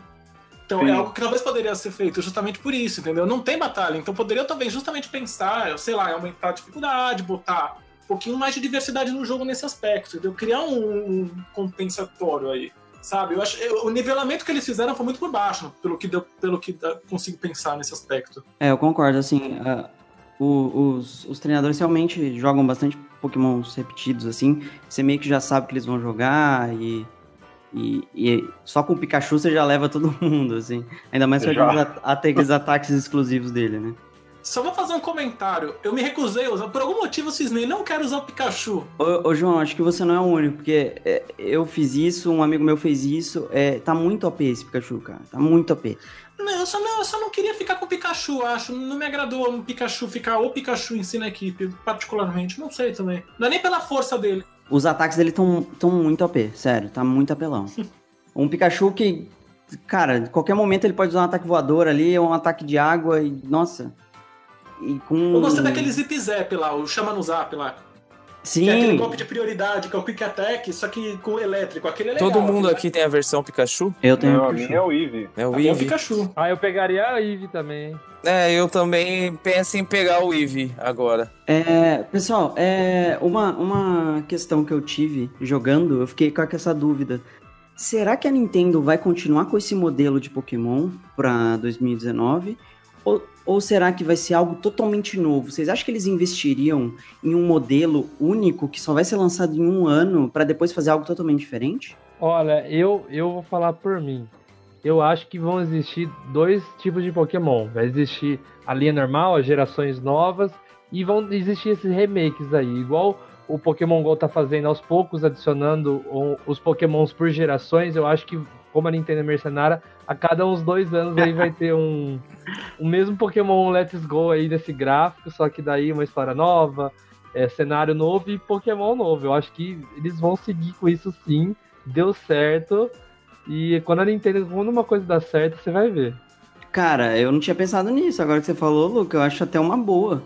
Então Sim. é algo que talvez poderia ser feito justamente por isso, entendeu? Não tem batalha, então poderia talvez justamente pensar, sei lá, aumentar a dificuldade, botar um pouquinho mais de diversidade no jogo nesse aspecto, entendeu? Criar um, um compensatório aí, sabe? Eu acho o nivelamento que eles fizeram foi muito por baixo, pelo que deu, pelo que consigo pensar nesse aspecto. É, eu concordo, assim, uh, o, os, os treinadores realmente jogam bastante Pokémons repetidos, assim, você meio que já sabe que eles vão jogar e e, e, só com o Pikachu você já leva todo mundo, assim. Ainda mais com aqueles ataques exclusivos dele, né? Só vou fazer um comentário. Eu me recusei a usar. Por algum motivo, eu cisnei. Não quero usar o Pikachu. Ô, ô, João, acho que você não é o único. Porque é, eu fiz isso, um amigo meu fez isso. É, tá muito OP esse Pikachu, cara. Tá muito OP. Não, eu só não, eu só não queria ficar com o Pikachu, acho. Não me agradou o Pikachu ficar o Pikachu em si na equipe, particularmente. Não sei também. Não é nem pela força dele. Os ataques dele estão tão muito OP, sério, tá muito apelão. um Pikachu que, cara, em qualquer momento ele pode usar um ataque voador ali, ou um ataque de água, e nossa. E com... Eu gostei daquele Zip Zap lá, o Chama no Zap lá. Sim. Que é aquele golpe de prioridade, que é o Quick Attack, só que com elétrico. Aquele é legal. Todo mundo aqui tem a versão Pikachu? Eu tenho Não, a minha é o Eevee. É o Eevee. É o Eevee. Pikachu. Ah, eu pegaria a Eve também. É, eu também penso em pegar o Eevee agora. É, pessoal, é uma, uma questão que eu tive jogando, eu fiquei com essa dúvida. Será que a Nintendo vai continuar com esse modelo de Pokémon para 2019? Ou, ou será que vai ser algo totalmente novo? Vocês acham que eles investiriam em um modelo único que só vai ser lançado em um ano para depois fazer algo totalmente diferente? Olha, eu, eu vou falar por mim. Eu acho que vão existir dois tipos de Pokémon. Vai existir a linha normal, as gerações novas, e vão existir esses remakes aí, igual o Pokémon GO tá fazendo aos poucos, adicionando os Pokémons por gerações. Eu acho que, como a Nintendo é mercenária, a cada uns dois anos aí vai ter um o mesmo Pokémon Let's Go aí desse gráfico, só que daí uma história nova, é, cenário novo e Pokémon novo. Eu acho que eles vão seguir com isso sim. Deu certo. E quando a Nintendo, quando uma coisa dá certo, você vai ver. Cara, eu não tinha pensado nisso. Agora que você falou, Luca, eu acho até uma boa.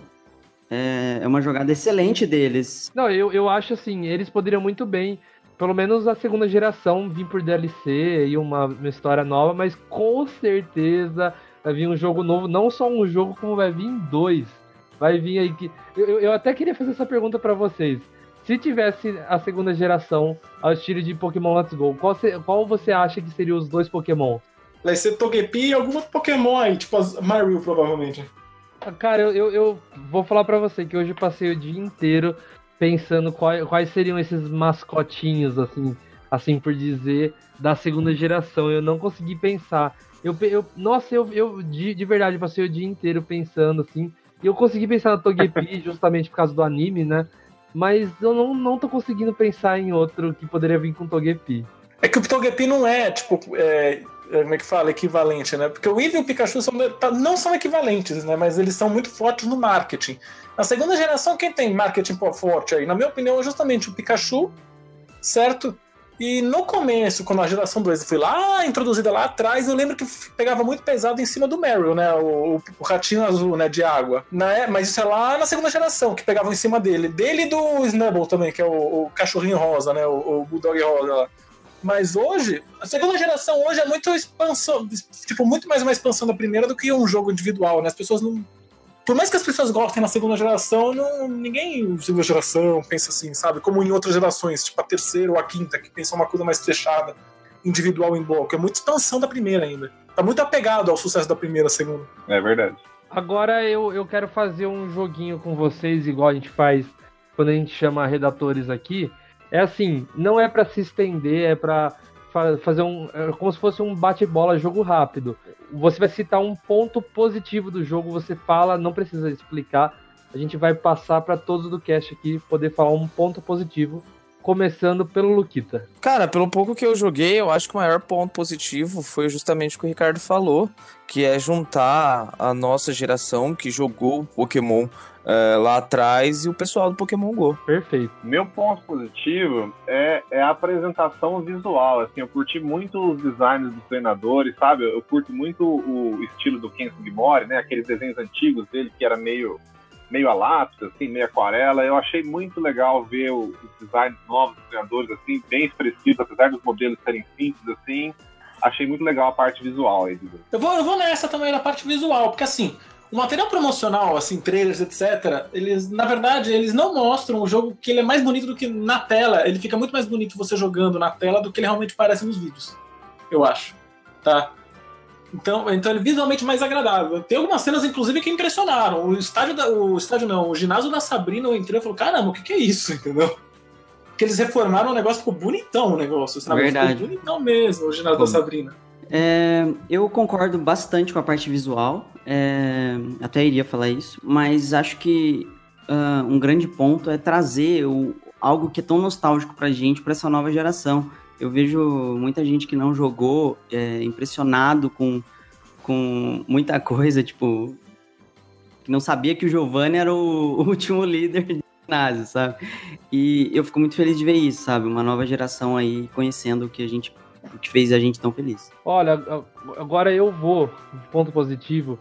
É, é uma jogada excelente deles. Não, eu, eu acho assim, eles poderiam muito bem pelo menos a segunda geração vir por DLC e uma, uma história nova, mas com certeza vai vir um jogo novo, não só um jogo, como vai vir dois. Vai vir aí que. Eu, eu até queria fazer essa pergunta para vocês. Se tivesse a segunda geração ao estilo de Pokémon Let's Go, qual, se, qual você acha que seriam os dois Pokémon? Vai ser Togepi e algum outro Pokémon aí, tipo Mario, provavelmente. Cara, eu, eu, eu vou falar para você que hoje eu passei o dia inteiro pensando quais, quais seriam esses mascotinhos, assim, assim por dizer, da segunda geração. Eu não consegui pensar. Eu, eu nossa, eu, eu de, de verdade passei o dia inteiro pensando assim. E eu consegui pensar na Togepi justamente por causa do anime, né? Mas eu não, não tô conseguindo pensar em outro que poderia vir com Togepi. É que o Togepi não é, tipo, é, é como é que fala? Equivalente, né? Porque o Eevee e o Pikachu são, tá, não são equivalentes, né? Mas eles são muito fortes no marketing. Na segunda geração, quem tem marketing forte aí? Na minha opinião, é justamente o Pikachu, certo? E no começo, quando a geração 2 foi lá, introduzida lá atrás, eu lembro que pegava muito pesado em cima do Meryl, né? O, o ratinho azul, né? De água. Na, é, mas isso é lá na segunda geração, que pegavam em cima dele. Dele e do Snubble também, que é o, o cachorrinho rosa, né? O, o Bulldog rosa lá. Mas hoje, a segunda geração hoje é muito expansão, tipo, muito mais uma expansão da primeira do que um jogo individual, né? As pessoas não. Por mais que as pessoas gostem na segunda geração, não, ninguém segunda geração pensa assim, sabe? Como em outras gerações, tipo a terceira ou a quinta, que pensa uma coisa mais fechada, individual em bloco. É muita expansão da primeira ainda. Tá muito apegado ao sucesso da primeira, segunda. É verdade. Agora eu, eu quero fazer um joguinho com vocês, igual a gente faz quando a gente chama redatores aqui. É assim, não é para se estender, é para fazer um. É como se fosse um bate-bola jogo rápido. Você vai citar um ponto positivo do jogo, você fala, não precisa explicar. A gente vai passar para todos do cast aqui poder falar um ponto positivo começando pelo Luquita. Cara, pelo pouco que eu joguei, eu acho que o maior ponto positivo foi justamente o que o Ricardo falou, que é juntar a nossa geração que jogou Pokémon é, lá atrás e o pessoal do Pokémon GO. Perfeito. Meu ponto positivo é, é a apresentação visual. Assim, eu curti muito os designs dos treinadores, sabe? Eu, curto muito o estilo do Ken Sugimori, né? Aqueles desenhos antigos dele que era meio meio a lápis, assim, meio aquarela. Eu achei muito legal ver os designs novos dos treinadores, assim, bem expressivos, apesar dos modelos serem simples, assim. Achei muito legal a parte visual aí. Eu vou, eu vou nessa também, na parte visual, porque assim, o material promocional, assim, trailers, etc., eles, na verdade, eles não mostram o jogo que ele é mais bonito do que na tela. Ele fica muito mais bonito você jogando na tela do que ele realmente parece nos vídeos. Eu acho. Tá? Então, então ele é visualmente mais agradável. Tem algumas cenas, inclusive, que impressionaram. O estádio da, o estádio não, o ginásio da Sabrina eu entrei e falei, caramba, o que, que é isso? Entendeu? Porque eles reformaram o negócio, ficou bonitão o negócio. Sabe? Verdade. Ficou bonitão mesmo, o ginásio da Sabrina. É, eu concordo bastante com a parte visual, é, até iria falar isso, mas acho que uh, um grande ponto é trazer o, algo que é tão nostálgico pra gente, pra essa nova geração. Eu vejo muita gente que não jogou é, impressionado com, com muita coisa, tipo, que não sabia que o Giovanni era o, o último líder de ginásio, sabe? E eu fico muito feliz de ver isso, sabe? Uma nova geração aí conhecendo o que a gente o que fez a gente tão feliz. Olha, agora eu vou, ponto positivo,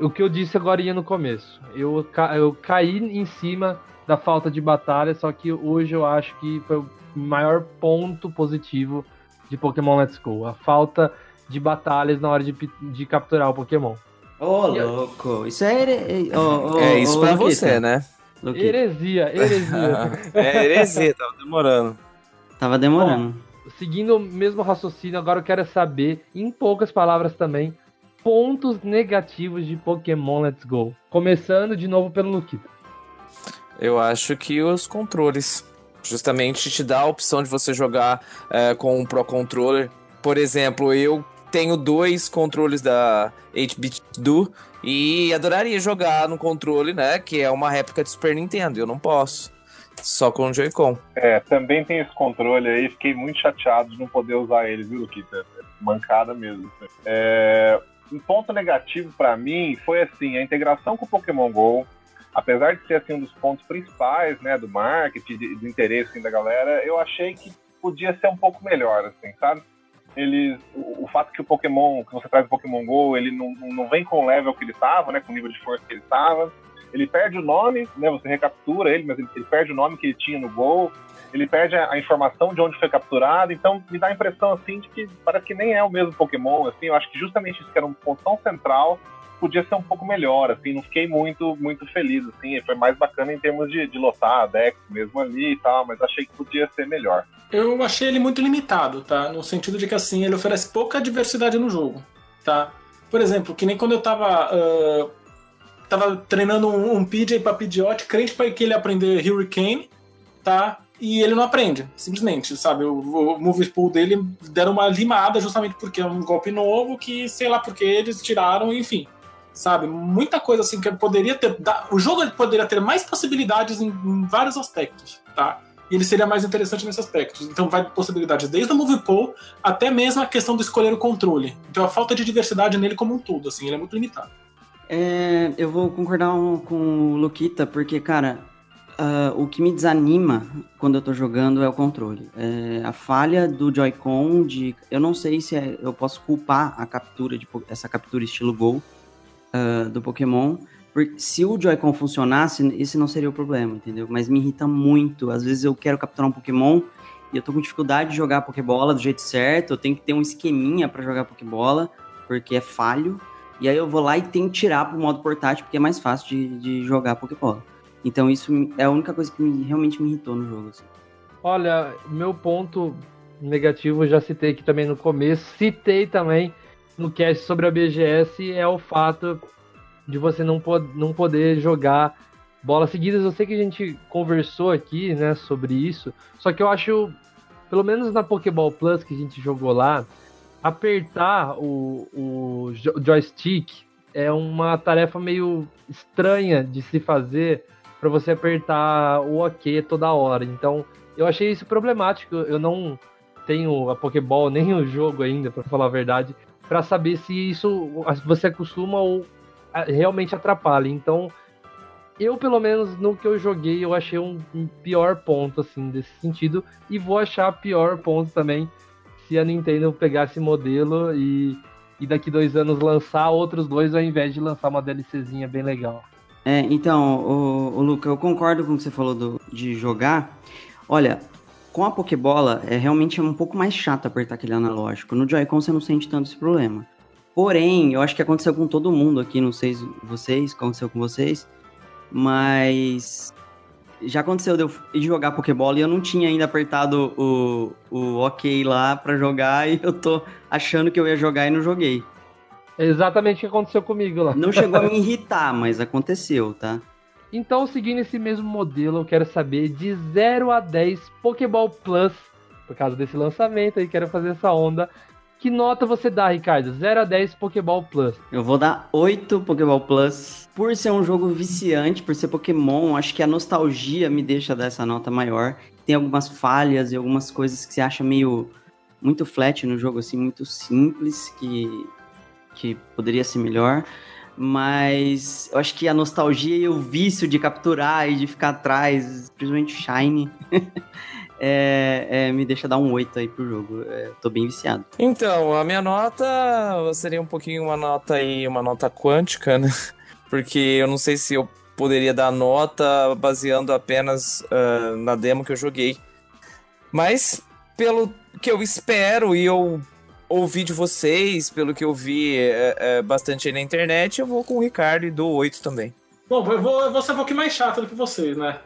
o que eu disse agora no começo. Eu, ca eu caí em cima da falta de batalha, só que hoje eu acho que foi o maior ponto positivo de Pokémon Let's Go. A falta de batalhas na hora de, de capturar o Pokémon. Ô, oh, louco! Isso é. Here... Oh, oh, é isso pra você, né? Luquita. Heresia, heresia. é heresia, tava demorando. Tava demorando. Bom, seguindo o mesmo raciocínio, agora eu quero saber, em poucas palavras também, pontos negativos de Pokémon Let's Go. Começando de novo pelo Luquita. Eu acho que os controles. Justamente te dá a opção de você jogar é, com um Pro Controller. Por exemplo, eu tenho dois controles da 8-bit do e adoraria jogar no controle, né? Que é uma réplica de Super Nintendo. Eu não posso. Só com o Joy-Con. É, também tem esse controle aí. Fiquei muito chateado de não poder usar ele, viu, Luquita? Mancada mesmo. É, um ponto negativo para mim foi assim a integração com o Pokémon Go apesar de ser assim um dos pontos principais, né, do marketing, do interesse assim, da galera, eu achei que podia ser um pouco melhor, assim, sabe? Eles, o, o fato que o Pokémon, que você traz o Pokémon Go, ele não, não vem com o level que ele estava, né, com o nível de força que ele estava. Ele perde o nome, né, você recaptura ele, mas ele, ele perde o nome que ele tinha no Go. Ele perde a, a, informação de onde foi capturado, então me dá a impressão assim de que parece que nem é o mesmo Pokémon, assim. Eu acho que justamente isso que era um ponto tão central podia ser um pouco melhor, assim, não fiquei muito, muito feliz, assim, foi mais bacana em termos de, de lotar a Dex mesmo ali e tal, mas achei que podia ser melhor. Eu achei ele muito limitado, tá? No sentido de que, assim, ele oferece pouca diversidade no jogo, tá? Por exemplo, que nem quando eu tava... Uh, tava treinando um, um PJ pra Pidgeot, crente para que ele aprender Hurricane, tá? E ele não aprende, simplesmente, sabe? O, o move pool dele deram uma limada justamente porque é um golpe novo que, sei lá porque eles tiraram, enfim sabe? Muita coisa assim que poderia ter. O jogo poderia ter mais possibilidades em, em vários aspectos, tá? E ele seria mais interessante nesses aspectos. Então vai possibilidades desde o Move Pool até mesmo a questão do escolher o controle. Então a falta de diversidade nele como um todo, assim, ele é muito limitado. É, eu vou concordar com o Luquita, porque, cara, uh, o que me desanima quando eu tô jogando é o controle. É, a falha do Joy-Con de. Eu não sei se é, eu posso culpar a captura, de, essa captura estilo Gol, uh, do Pokémon. Porque se o Joy-Con funcionasse, esse não seria o problema, entendeu? Mas me irrita muito. Às vezes eu quero capturar um Pokémon e eu tô com dificuldade de jogar Pokébola do jeito certo, eu tenho que ter um esqueminha para jogar Pokébola, porque é falho. E aí eu vou lá e tenho que tirar pro modo portátil, porque é mais fácil de, de jogar Pokébola. Então isso é a única coisa que me, realmente me irritou no jogo. Assim. Olha, meu ponto negativo eu já citei aqui também no começo, citei também no cast sobre a BGS, é o fato de você não, pod não poder jogar bolas seguidas. Eu sei que a gente conversou aqui, né, sobre isso, só que eu acho, pelo menos na Pokéball Plus que a gente jogou lá, apertar o, o joystick é uma tarefa meio estranha de se fazer para você apertar o OK toda hora. Então, eu achei isso problemático. Eu não tenho a Pokéball nem o jogo ainda, para falar a verdade, para saber se isso você acostuma ou realmente atrapalha. Então, eu pelo menos no que eu joguei, eu achei um, pior ponto assim desse sentido e vou achar pior ponto também se a Nintendo pegar esse modelo e, e daqui dois anos lançar outros dois ao invés de lançar uma DLCzinha bem legal. É, então, o, o Luca, eu concordo com o que você falou do, de jogar. Olha, com a Pokébola é realmente um pouco mais chato apertar aquele analógico. No Joy-Con você não sente tanto esse problema. Porém, eu acho que aconteceu com todo mundo aqui, não sei vocês, aconteceu com vocês, mas já aconteceu de eu jogar Pokébola e eu não tinha ainda apertado o, o OK lá para jogar e eu tô achando que eu ia jogar e não joguei. É exatamente o que aconteceu comigo lá. Não chegou a me irritar, mas aconteceu, tá? Então, seguindo esse mesmo modelo, eu quero saber de 0 a 10 Pokéball Plus, por causa desse lançamento aí, quero fazer essa onda. Que nota você dá, Ricardo? 0 a 10 Pokéball Plus. Eu vou dar 8 Pokéball Plus. Por ser um jogo viciante, por ser Pokémon, acho que a nostalgia me deixa dar essa nota maior. Tem algumas falhas e algumas coisas que você acha meio muito flat no jogo, assim, muito simples, que, que poderia ser melhor. Mas eu acho que a nostalgia e o vício de capturar e de ficar atrás, principalmente Shine, é, é, me deixa dar um 8 aí pro jogo. É, tô bem viciado. Então, a minha nota seria um pouquinho uma nota aí, uma nota quântica, né? Porque eu não sei se eu poderia dar nota baseando apenas uh, na demo que eu joguei. Mas, pelo que eu espero e eu ouvi de vocês, pelo que eu vi é, é, bastante aí na internet, eu vou com o Ricardo e dou 8 também. Bom, eu vou, eu vou ser um pouquinho mais chato do que vocês, né?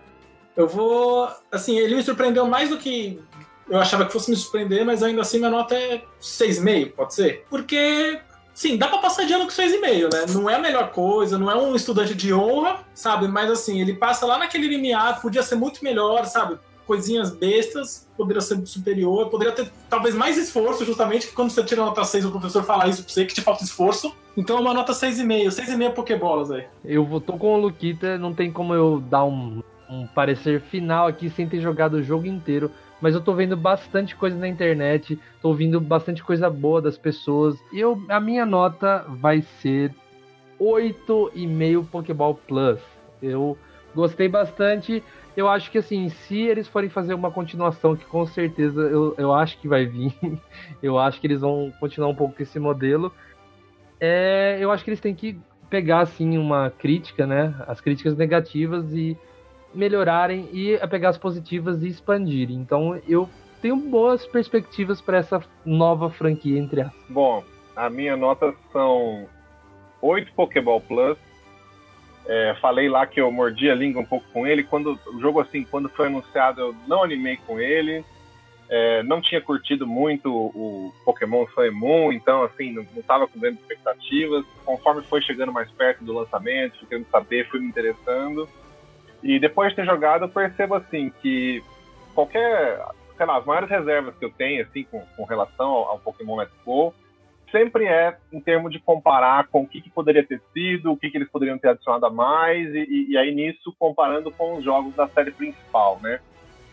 Eu vou. Assim, ele me surpreendeu mais do que eu achava que fosse me surpreender, mas ainda assim minha nota é 6,5, pode ser? Porque, sim, dá pra passar de ano com 6,5, né? Não é a melhor coisa, não é um estudante de honra, sabe? Mas assim, ele passa lá naquele limiar, podia ser muito melhor, sabe? Coisinhas bestas, poderia ser superior, poderia ter talvez mais esforço, justamente, que quando você tira a nota 6, o professor fala isso pra você, que te falta esforço. Então uma nota 6,5, 6,5 Pokébolas aí. Eu tô com o Luquita, não tem como eu dar um um parecer final aqui sem ter jogado o jogo inteiro, mas eu tô vendo bastante coisa na internet, tô ouvindo bastante coisa boa das pessoas. E eu, a minha nota vai ser 8,5 Pokéball Plus. Eu gostei bastante. Eu acho que assim, se eles forem fazer uma continuação, que com certeza eu, eu acho que vai vir, eu acho que eles vão continuar um pouco com esse modelo. É, eu acho que eles têm que pegar assim uma crítica, né? As críticas negativas e melhorarem e pegar as positivas e expandirem. Então eu tenho boas perspectivas para essa nova franquia entre as. Bom, a minha nota são 8 Pokéball Plus. É, falei lá que eu mordi a língua um pouco com ele. Quando o jogo assim, quando foi anunciado, eu não animei com ele. É, não tinha curtido muito o Pokémon Sun Moon, então assim, não estava com grandes expectativas. Conforme foi chegando mais perto do lançamento, fui querendo saber, fui me interessando. E depois de ter jogado, eu percebo assim que qualquer, sei lá, as maiores reservas que eu tenho assim com, com relação ao, ao, Pokémon Let's Go sempre é em termos de comparar com o que, que poderia ter sido, o que, que eles poderiam ter adicionado a mais, e, e aí nisso comparando com os jogos da série principal, né?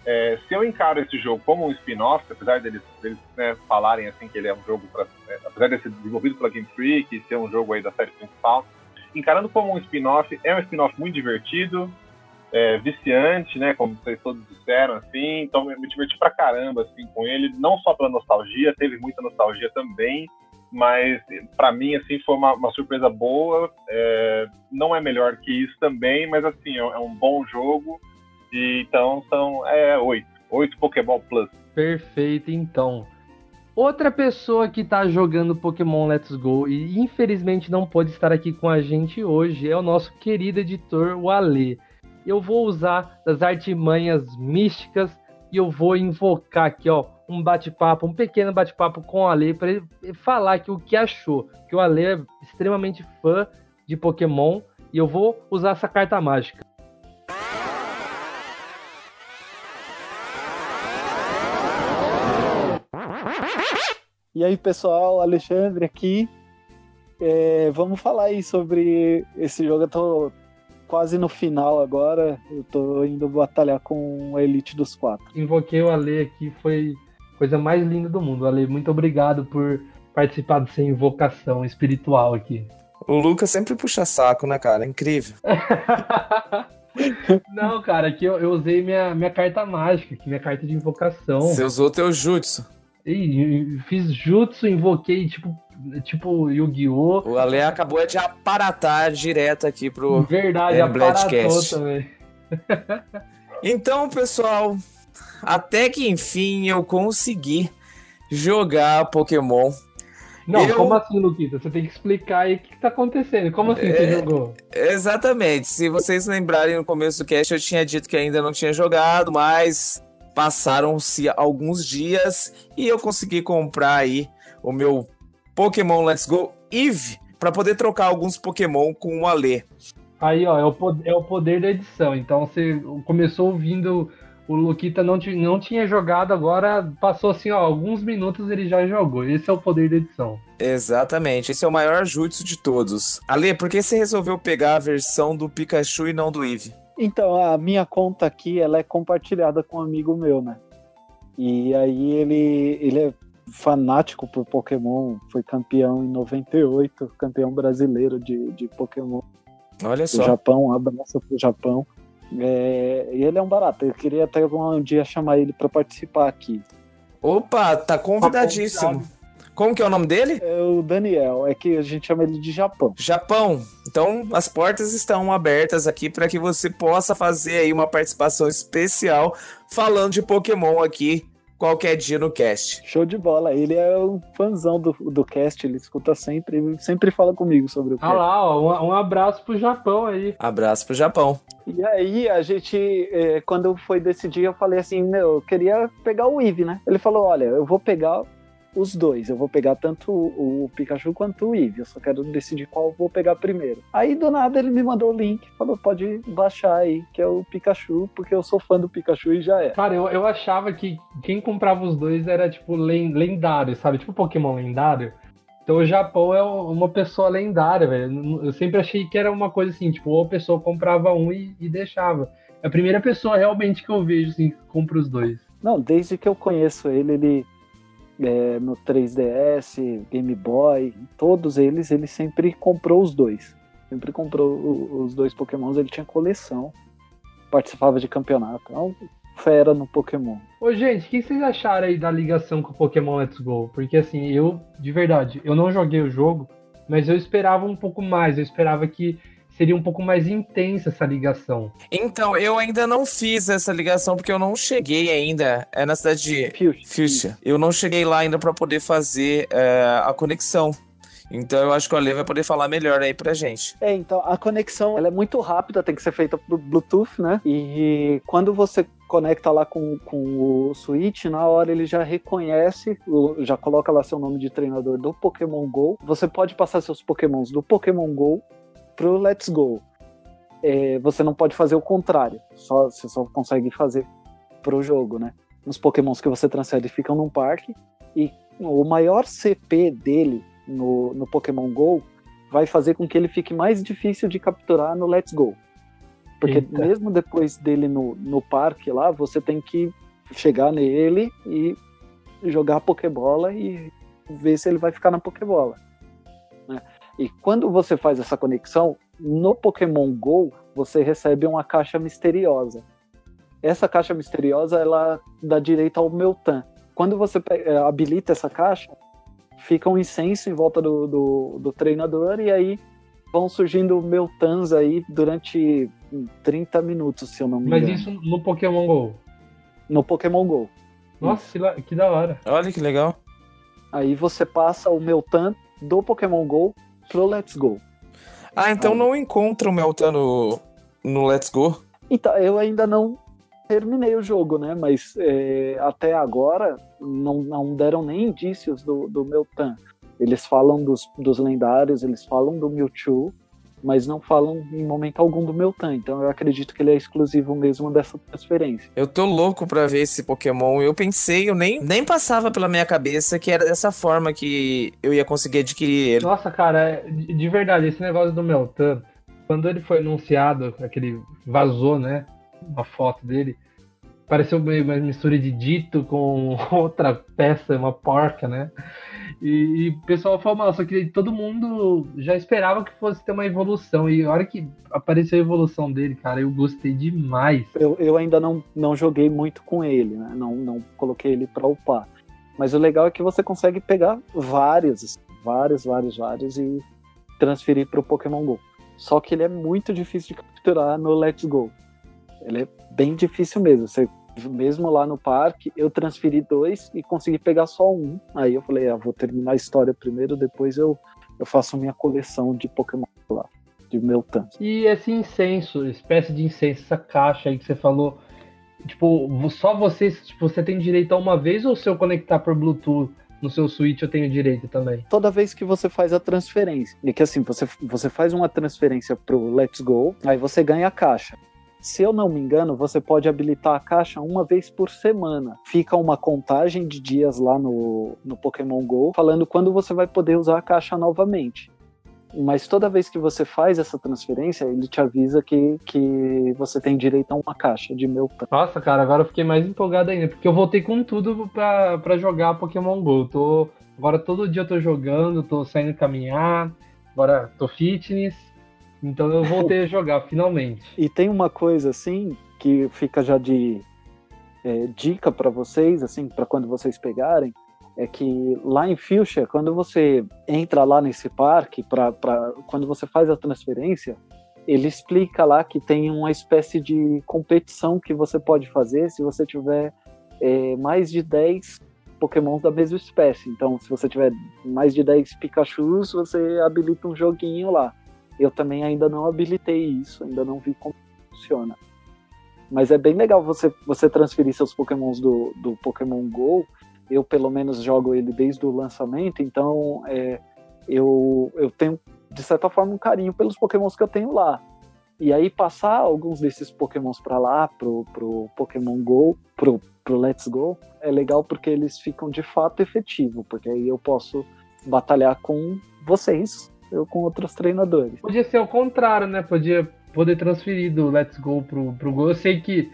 É, se eu encaro esse jogo como um spin-off, apesar deles, deles né, falarem assim que ele é um jogo, pra, é, apesar de ser desenvolvido pela Game Freak e ser um jogo aí da série principal, encarando como um spin-off, é um spin-off muito divertido, é, viciante, né? Como vocês todos disseram, assim. Então eu me diverti pra caramba, assim, com ele. Não só pela nostalgia, teve muita nostalgia também. Mas para mim, assim, foi uma, uma surpresa boa. É, não é melhor que isso também, mas assim, é, é um bom jogo. E, então são é, oito. Oito Pokéball Plus. Perfeito, então. Outra pessoa que tá jogando Pokémon Let's Go e infelizmente não pode estar aqui com a gente hoje é o nosso querido editor, o Ale. Eu vou usar das artimanhas místicas e eu vou invocar aqui, ó, um bate-papo, um pequeno bate-papo com o Ale para ele falar aqui o que achou. Que o Ale é extremamente fã de Pokémon e eu vou usar essa carta mágica. E aí, pessoal, Alexandre aqui. É, vamos falar aí sobre esse jogo. Eu tô quase no final agora. Eu tô indo batalhar com a Elite dos Quatro. Invoquei o Ale aqui, foi a coisa mais linda do mundo. Ale, muito obrigado por participar dessa invocação espiritual aqui. O Lucas sempre puxa saco, né, cara? Incrível. Não, cara, aqui eu, eu, usei minha, minha carta mágica, aqui, minha carta de invocação. Você usou teu jutsu. E, fiz jutsu, invoquei tipo, tipo Yu-Gi-Oh! O Ale acabou de aparatar direto aqui pro Verdade, aparatou também. então, pessoal, até que enfim eu consegui jogar Pokémon. Não, eu... como assim, Luquita? Você tem que explicar aí o que, que tá acontecendo. Como assim é... você jogou? Exatamente. Se vocês lembrarem no começo do cast, eu tinha dito que ainda não tinha jogado, mas Passaram-se alguns dias e eu consegui comprar aí o meu Pokémon Let's Go Eve para poder trocar alguns Pokémon com o Alê. Aí, ó, é o, poder, é o poder da edição. Então você começou ouvindo o Luquita não, não tinha jogado, agora passou assim, ó, alguns minutos ele já jogou. Esse é o poder da edição. Exatamente, esse é o maior jutsu de todos. Ale, por que você resolveu pegar a versão do Pikachu e não do Eevee? Então, a minha conta aqui, ela é compartilhada com um amigo meu, né? E aí ele, ele é fanático por Pokémon, foi campeão em 98, campeão brasileiro de, de Pokémon. Olha só. Japão, um abraço pro Japão. É, e ele é um barato, eu queria até um dia chamar ele para participar aqui. Opa, tá convidadíssimo. Como que é o nome dele? É o Daniel, é que a gente chama ele de Japão. Japão. Então, as portas estão abertas aqui para que você possa fazer aí uma participação especial falando de Pokémon aqui qualquer dia no cast. Show de bola. Ele é um fãzão do, do cast, ele escuta sempre, sempre fala comigo sobre o cast. Ah lá, ó, um, um abraço pro Japão aí. Abraço pro Japão. E aí, a gente, é, quando foi decidir, eu falei assim, meu, eu queria pegar o Eve, né? Ele falou, olha, eu vou pegar os dois. Eu vou pegar tanto o Pikachu quanto o Eevee. Eu só quero decidir qual eu vou pegar primeiro. Aí do nada ele me mandou o link, falou: pode baixar aí, que é o Pikachu, porque eu sou fã do Pikachu e já é. Cara, eu, eu achava que quem comprava os dois era tipo lendário, sabe? Tipo Pokémon lendário. Então o Japão é uma pessoa lendária, velho. Eu sempre achei que era uma coisa assim, tipo, ou a pessoa comprava um e, e deixava. É a primeira pessoa realmente que eu vejo assim, que compra os dois. Não, desde que eu conheço ele, ele é, no 3DS, Game Boy, todos eles, ele sempre comprou os dois. Sempre comprou os dois Pokémons, ele tinha coleção, participava de campeonato. Então, fera no Pokémon. Ô, gente, o que vocês acharam aí da ligação com o Pokémon Let's Go? Porque assim, eu, de verdade, eu não joguei o jogo, mas eu esperava um pouco mais. Eu esperava que seria um pouco mais intensa essa ligação. Então, eu ainda não fiz essa ligação porque eu não cheguei ainda. É na cidade de Fuchsia. Eu não cheguei lá ainda para poder fazer é, a conexão. Então eu acho que o Ale vai poder falar melhor aí pra gente. É, então a conexão ela é muito rápida, tem que ser feita por Bluetooth, né? E quando você conecta lá com, com o Switch, na hora ele já reconhece, já coloca lá seu nome de treinador do Pokémon GO. Você pode passar seus Pokémons do Pokémon GO pro Let's Go. É, você não pode fazer o contrário, só, você só consegue fazer pro jogo, né? Os pokémons que você transfere ficam num parque e o maior CP dele no, no Pokémon GO vai fazer com que ele fique mais difícil de capturar no Let's Go. Porque Eita. mesmo depois dele no, no parque lá, você tem que chegar nele e jogar a Pokébola e ver se ele vai ficar na Pokébola. E quando você faz essa conexão, no Pokémon Go, você recebe uma caixa misteriosa. Essa caixa misteriosa, ela dá direito ao Meltan. Quando você eh, habilita essa caixa, fica um incenso em volta do, do, do treinador e aí vão surgindo Meltans aí durante 30 minutos, se eu não me engano. Mas isso no Pokémon GO? No Pokémon GO. Nossa, que, que da hora. Olha que legal. Aí você passa o Meltan do Pokémon GO pro Let's Go. Ah, então não encontra o Meltan no, no Let's Go. Então, eu ainda não terminei o jogo, né? Mas é, até agora não, não deram nem indícios do, do Meltan. Eles falam dos, dos lendários, eles falam do Mewtwo, mas não falam em momento algum do Meltan. Então eu acredito que ele é exclusivo mesmo dessa transferência. Eu tô louco pra ver esse Pokémon. Eu pensei, eu nem, nem passava pela minha cabeça que era dessa forma que eu ia conseguir adquirir ele. Nossa, cara, de de verdade, esse negócio do Meltan, quando ele foi anunciado, aquele vazou, né? Uma foto dele, pareceu meio uma mistura de dito com outra peça, uma porca, né? E, e o pessoal falou, nossa, que todo mundo já esperava que fosse ter uma evolução. E a hora que apareceu a evolução dele, cara, eu gostei demais. Eu, eu ainda não, não joguei muito com ele, né? Não, não coloquei ele pra upar. Mas o legal é que você consegue pegar vários, vários, vários, vários e transferir pro Pokémon GO. Só que ele é muito difícil de capturar no Let's Go. Ele é bem difícil mesmo. Você, mesmo lá no parque, eu transferi dois e consegui pegar só um. Aí eu falei, ah, vou terminar a história primeiro, depois eu, eu faço minha coleção de Pokémon lá, de Meltan. E esse incenso, espécie de incenso, essa caixa aí que você falou, tipo, só você, tipo, você tem direito a uma vez ou se eu conectar por Bluetooth no seu Switch eu tenho direito também? toda vez que você faz a transferência. E que assim, você, você faz uma transferência pro Let's Go, aí você ganha a caixa. Se eu não me engano, você pode habilitar a caixa uma vez por semana. Fica uma contagem de dias lá no, no Pokémon GO, falando quando você vai poder usar a caixa novamente. Mas toda vez que você faz essa transferência, ele te avisa que, que você tem direito a uma caixa de Meltan. Nossa, cara, agora eu fiquei mais empolgado ainda, porque eu voltei com tudo pra, pra jogar Pokémon GO. Tô, agora todo dia eu tô jogando, tô saindo caminhar, agora tô fitness, então eu voltei a jogar, finalmente. E tem uma coisa assim que fica já de é, dica para vocês, assim, para quando vocês pegarem, é que lá em Fuchsia, quando você entra lá nesse parque, pra, pra, quando você faz a transferência, ele explica lá que tem uma espécie de competição que você pode fazer se você tiver é, mais de 10 Pokémons da mesma espécie. Então, se você tiver mais de 10 Pikachus, você habilita um joguinho lá. Eu também ainda não habilitei isso, ainda não vi como funciona. Mas é bem legal você, você transferir seus Pokémons do, do Pokémon GO. Eu, pelo menos, jogo ele desde o lançamento, então é, eu, eu tenho, de certa forma, um carinho pelos Pokémons que eu tenho lá. E aí, passar alguns desses Pokémons para lá, pro, pro Pokémon GO, pro, pro Let's Go, é legal porque eles ficam de fato efetivos, porque aí eu posso batalhar com vocês, eu com outros treinadores. Podia ser o contrário, né? Podia poder transferir do Let's Go pro, pro Go. Eu sei que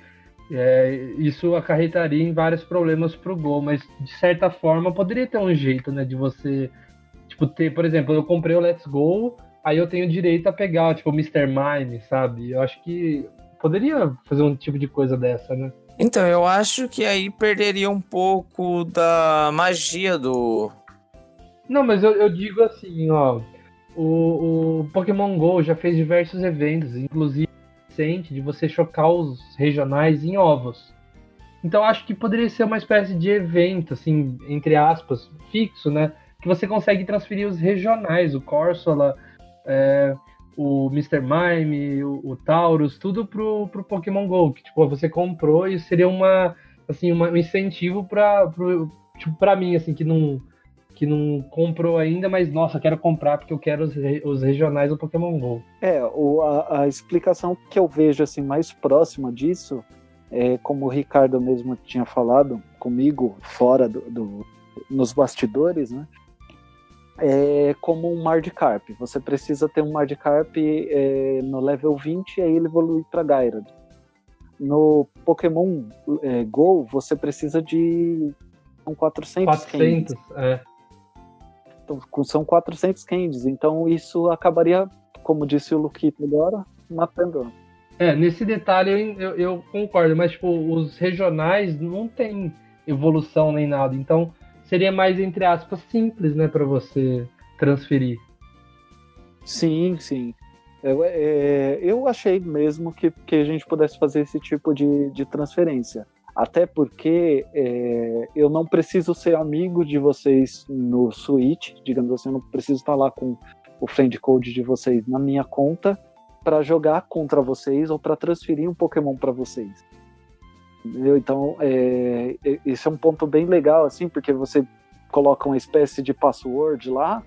é, isso acarretaria em vários problemas pro Go, mas de certa forma poderia ter um jeito, né? De você, tipo, ter, por exemplo, eu comprei o Let's Go, aí eu tenho direito a pegar, tipo, o Mr. Mime, sabe? Eu acho que poderia fazer um tipo de coisa dessa, né? Então, eu acho que aí perderia um pouco da magia do. Não, mas eu, eu digo assim, ó. O, o Pokémon GO já fez diversos eventos, inclusive recente, de você chocar os regionais em ovos. Então acho que poderia ser uma espécie de evento, assim, entre aspas, fixo, né? Que você consegue transferir os regionais, o Corsola, é, o Mr. Mime, o, o Taurus, tudo pro, pro Pokémon GO. Que tipo, você comprou e seria uma, assim, uma, um incentivo pra, pro, tipo, pra mim, assim, que não que não comprou ainda, mas nossa, quero comprar porque eu quero os, os regionais do Pokémon GO. É, o, a, a explicação que eu vejo assim mais próxima disso é como o Ricardo mesmo tinha falado comigo fora do, do- nos bastidores, né? É como um Magikarp. Você precisa ter um Magikarp é, no level 20 e aí ele evolui para Gyarados. No Pokémon é, Go, você precisa de são 400, 400, candies. é. São 400 candies. Então isso acabaria, como disse o Luquito agora, matando. É, nesse detalhe eu, eu, eu concordo, mas tipo, os regionais não tem evolução nem nada, então seria mais, entre aspas, simples, né, para você transferir. Sim, sim. Eu, é, eu achei mesmo que, que a gente pudesse fazer esse tipo de, de transferência. Até porque é, eu não preciso ser amigo de vocês no Switch, digamos assim, eu não preciso estar lá com o friend code de vocês na minha conta para jogar contra vocês ou para transferir um Pokémon para vocês. Entendeu? Então, é, esse é um ponto bem legal, assim, porque você coloca uma espécie de password lá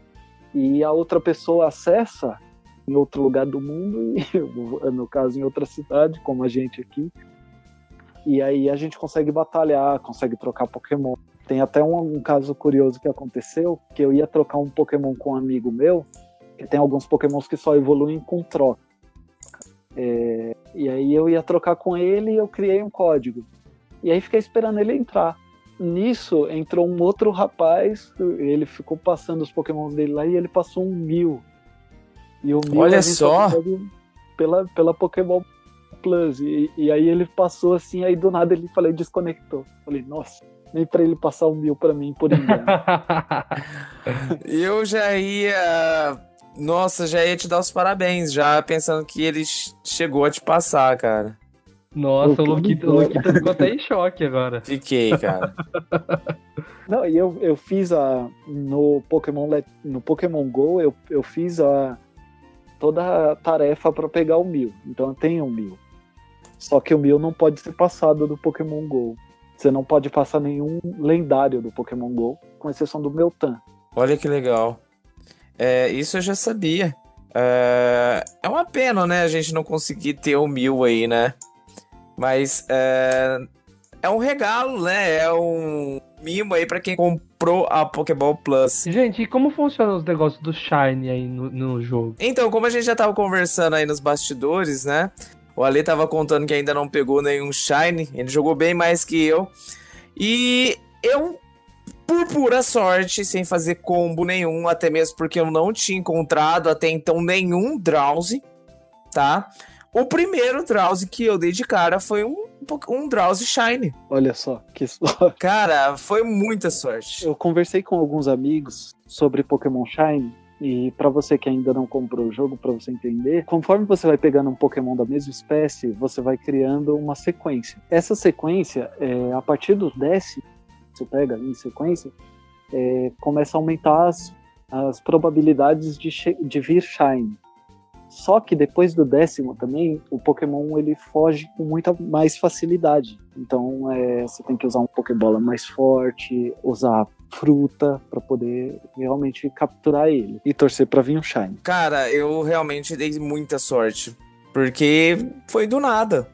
e a outra pessoa acessa em outro lugar do mundo, e, no caso em outra cidade, como a gente aqui. E aí a gente consegue batalhar, consegue trocar Pokémon. Tem até um, um caso curioso que aconteceu, que eu ia trocar um Pokémon com um amigo meu, que tem alguns Pokémons que só evoluem com troca. É, e aí eu ia trocar com ele e eu criei um código. E aí fiquei esperando ele entrar. Nisso entrou um outro rapaz, ele ficou passando os Pokémon dele lá e ele passou um mil. E o mil Olha só! Pela, pela Pokémon Plus. E, e, aí ele passou assim, aí do nada ele falei, desconectou. Falei, nossa, nem pra ele passar um mil pra mim por engano. eu já ia. Nossa, já ia te dar os parabéns, já pensando que ele chegou a te passar, cara. Nossa, o Luquita, o Luquita ficou até em choque agora. Fiquei, cara. Não, e eu, eu fiz a. No Pokémon, no Pokémon Go, eu, eu fiz a. Toda a tarefa para pegar o mil. Então eu tenho um mil. Só que o mil não pode ser passado do Pokémon Go. Você não pode passar nenhum lendário do Pokémon Go, com exceção do Meltan. Olha que legal. É, isso eu já sabia. É, é uma pena, né, a gente não conseguir ter o mil aí, né? Mas é, é um regalo, né? É um mimo aí para quem comprou a Pokéball Plus. Gente, e como funcionam os negócios do Shine aí no, no jogo? Então, como a gente já tava conversando aí nos bastidores, né? O Ale tava contando que ainda não pegou nenhum Shine. Ele jogou bem mais que eu. E eu, por pura sorte, sem fazer combo nenhum, até mesmo porque eu não tinha encontrado até então nenhum Drowsy, tá? O primeiro Drowsy que eu dei de cara foi um, um Drowsy Shine. Olha só, que sorte. Cara, foi muita sorte. Eu conversei com alguns amigos sobre Pokémon Shine. E para você que ainda não comprou o jogo, para você entender, conforme você vai pegando um Pokémon da mesma espécie, você vai criando uma sequência. Essa sequência, é, a partir do décimo, você pega em sequência, é, começa a aumentar as, as probabilidades de, de vir Shine. Só que depois do décimo também, o Pokémon ele foge com muita mais facilidade. Então é, você tem que usar um Pokébola mais forte, usar fruta para poder realmente capturar ele e torcer para vir um Shine. Cara, eu realmente dei muita sorte, porque foi do nada.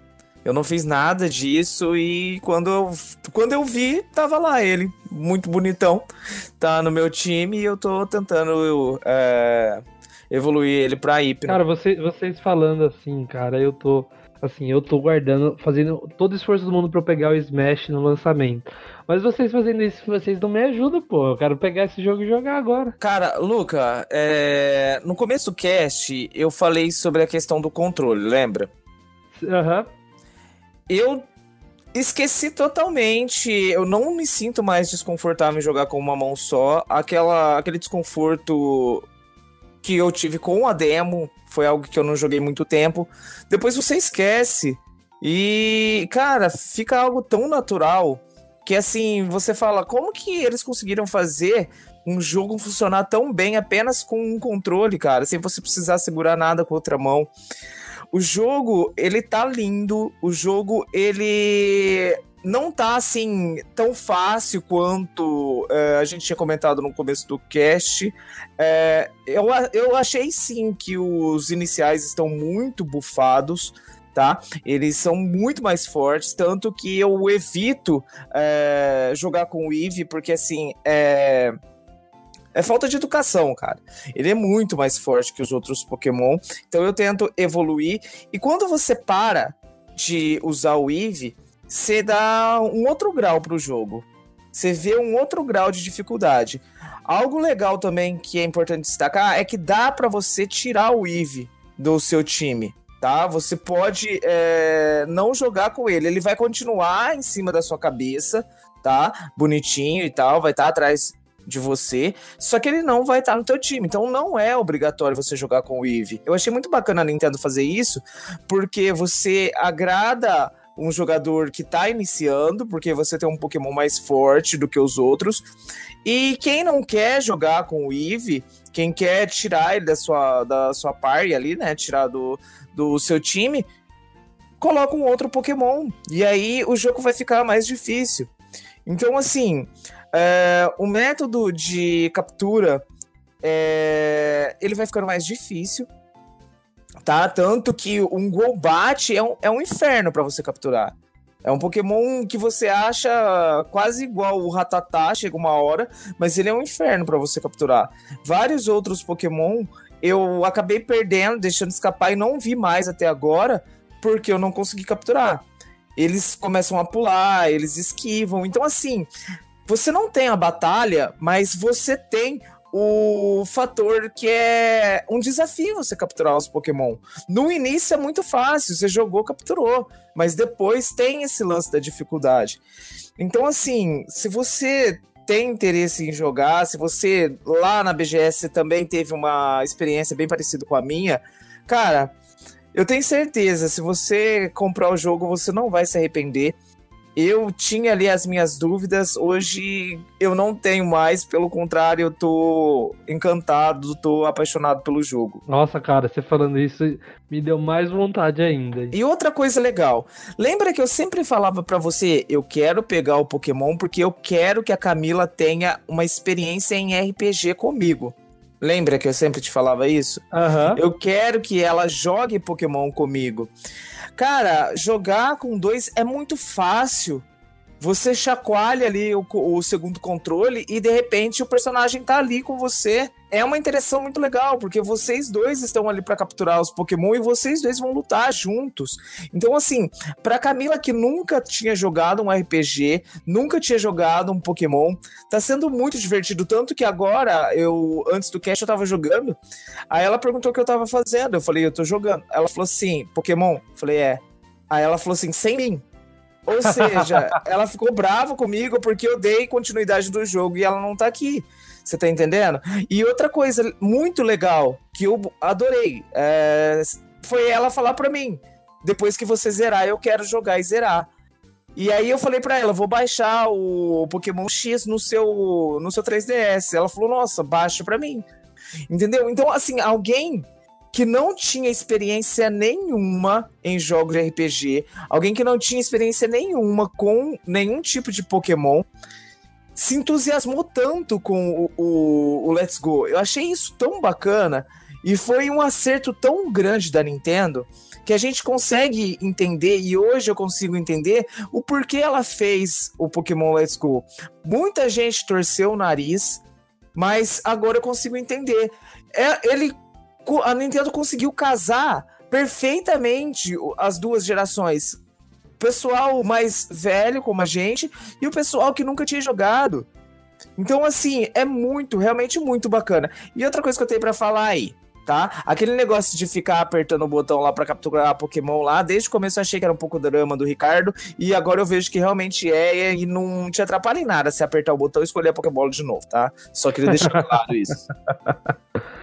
Eu não fiz nada disso e quando eu, quando eu vi, tava lá ele, muito bonitão, tá no meu time e eu tô tentando é, evoluir ele pra Hypno. Cara, você, vocês falando assim, cara, eu tô. Assim, eu tô guardando, fazendo todo o esforço do mundo pra eu pegar o Smash no lançamento. Mas vocês fazendo isso, vocês não me ajudam, pô. Eu quero pegar esse jogo e jogar agora. Cara, Luca, é... no começo do cast, eu falei sobre a questão do controle, lembra? Aham. Uhum. Eu esqueci totalmente. Eu não me sinto mais desconfortável em jogar com uma mão só. Aquela, aquele desconforto que eu tive com a demo, foi algo que eu não joguei muito tempo. Depois você esquece. E, cara, fica algo tão natural que assim, você fala, como que eles conseguiram fazer um jogo funcionar tão bem apenas com um controle, cara, sem você precisar segurar nada com outra mão. O jogo, ele tá lindo, o jogo, ele não tá assim tão fácil quanto é, a gente tinha comentado no começo do cast. É, eu, eu achei sim que os iniciais estão muito bufados. Tá? Eles são muito mais fortes, tanto que eu evito é, jogar com o Eve, porque assim, é, é falta de educação, cara. Ele é muito mais forte que os outros Pokémon, então eu tento evoluir. E quando você para de usar o Eve, você dá um outro grau pro jogo. Você vê um outro grau de dificuldade. Algo legal também que é importante destacar é que dá para você tirar o Eve do seu time, tá? Você pode é, não jogar com ele, ele vai continuar em cima da sua cabeça, tá? Bonitinho e tal, vai estar tá atrás de você, só que ele não vai estar tá no teu time. Então não é obrigatório você jogar com o Eve. Eu achei muito bacana a Nintendo fazer isso, porque você agrada um jogador que tá iniciando, porque você tem um Pokémon mais forte do que os outros. E quem não quer jogar com o Eevee, quem quer tirar ele da sua, da sua party ali, né? Tirar do, do seu time, coloca um outro Pokémon. E aí o jogo vai ficar mais difícil. Então, assim, é, o método de captura é, ele vai ficando mais difícil. Tá? Tanto que um Golbat é um, é um inferno para você capturar. É um Pokémon que você acha quase igual o Ratatá, chega uma hora, mas ele é um inferno para você capturar. Vários outros Pokémon eu acabei perdendo, deixando escapar e não vi mais até agora, porque eu não consegui capturar. Eles começam a pular, eles esquivam. Então, assim, você não tem a batalha, mas você tem o fator que é um desafio você capturar os Pokémon. No início é muito fácil, você jogou, capturou, mas depois tem esse lance da dificuldade. Então, assim, se você tem interesse em jogar, se você lá na BGS também teve uma experiência bem parecida com a minha, cara, eu tenho certeza, se você comprar o jogo, você não vai se arrepender. Eu tinha ali as minhas dúvidas, hoje eu não tenho mais, pelo contrário, eu tô encantado, tô apaixonado pelo jogo. Nossa, cara, você falando isso me deu mais vontade ainda. E outra coisa legal, lembra que eu sempre falava para você, eu quero pegar o Pokémon porque eu quero que a Camila tenha uma experiência em RPG comigo. Lembra que eu sempre te falava isso? Uhum. Eu quero que ela jogue Pokémon comigo. Cara, jogar com dois é muito fácil. Você chacoalha ali o, o, segundo controle e de repente o personagem tá ali com você. É uma interação muito legal, porque vocês dois estão ali para capturar os Pokémon e vocês dois vão lutar juntos. Então, assim, pra Camila que nunca tinha jogado um RPG, nunca tinha jogado um Pokémon, tá sendo muito divertido. Tanto que agora, eu, antes do cast, eu tava jogando. Aí ela perguntou o que eu tava fazendo. Eu falei, eu tô jogando. Ela falou assim, Pokémon? Eu falei, é. Aí ela falou assim, sem mim. Ou seja, ela ficou brava comigo porque eu dei continuidade do jogo e ela não tá aqui. Você tá entendendo? E outra coisa muito legal que eu adorei é, foi ela falar pra mim: depois que você zerar, eu quero jogar e zerar. E aí eu falei para ela, vou baixar o Pokémon X no seu no seu 3DS. Ela falou: "Nossa, baixa para mim". Entendeu? Então assim, alguém que não tinha experiência nenhuma em jogos de RPG, alguém que não tinha experiência nenhuma com nenhum tipo de Pokémon, se entusiasmou tanto com o, o, o Let's Go. Eu achei isso tão bacana e foi um acerto tão grande da Nintendo que a gente consegue entender, e hoje eu consigo entender, o porquê ela fez o Pokémon Let's Go. Muita gente torceu o nariz, mas agora eu consigo entender. É, ele a Nintendo conseguiu casar perfeitamente as duas gerações. O pessoal mais velho, como a gente, e o pessoal que nunca tinha jogado. Então, assim, é muito, realmente muito bacana. E outra coisa que eu tenho para falar aí, tá? Aquele negócio de ficar apertando o botão lá para capturar Pokémon lá, desde o começo eu achei que era um pouco drama do Ricardo, e agora eu vejo que realmente é e não te atrapalha em nada se apertar o botão e escolher a Pokébola de novo, tá? Só queria deixar claro isso.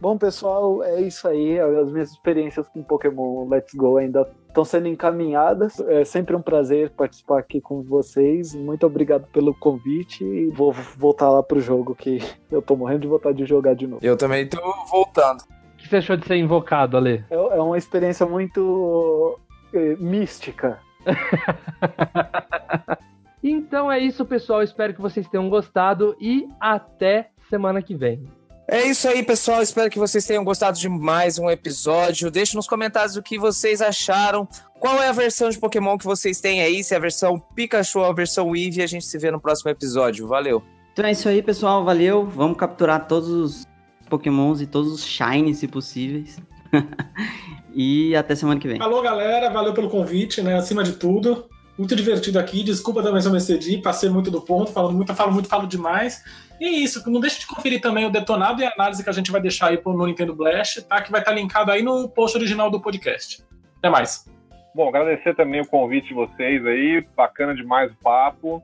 Bom, pessoal, é isso aí. As minhas experiências com Pokémon Let's Go ainda estão sendo encaminhadas. É sempre um prazer participar aqui com vocês. Muito obrigado pelo convite e vou voltar lá pro jogo que eu tô morrendo de vontade de jogar de novo. Eu também tô voltando. O que você achou de ser invocado, Ale? É, é uma experiência muito é, mística. então é isso, pessoal. Espero que vocês tenham gostado e até semana que vem. É isso aí, pessoal. Espero que vocês tenham gostado de mais um episódio. Deixe nos comentários o que vocês acharam. Qual é a versão de Pokémon que vocês têm aí? Se é a versão Pikachu ou a versão Eevee. A gente se vê no próximo episódio. Valeu. Então é isso aí, pessoal. Valeu. Vamos capturar todos os Pokémons e todos os Shines, se possíveis. e até semana que vem. Alô, galera. Valeu pelo convite, né? Acima de tudo. Muito divertido aqui. Desculpa também se eu me excedi. Passei muito do ponto. Falando muito, falo muito, falo demais. E é isso, não deixe de conferir também o detonado e a análise que a gente vai deixar aí no Nintendo Blast, tá? Que vai estar linkado aí no post original do podcast. Até mais. Bom, agradecer também o convite de vocês aí, bacana demais o papo.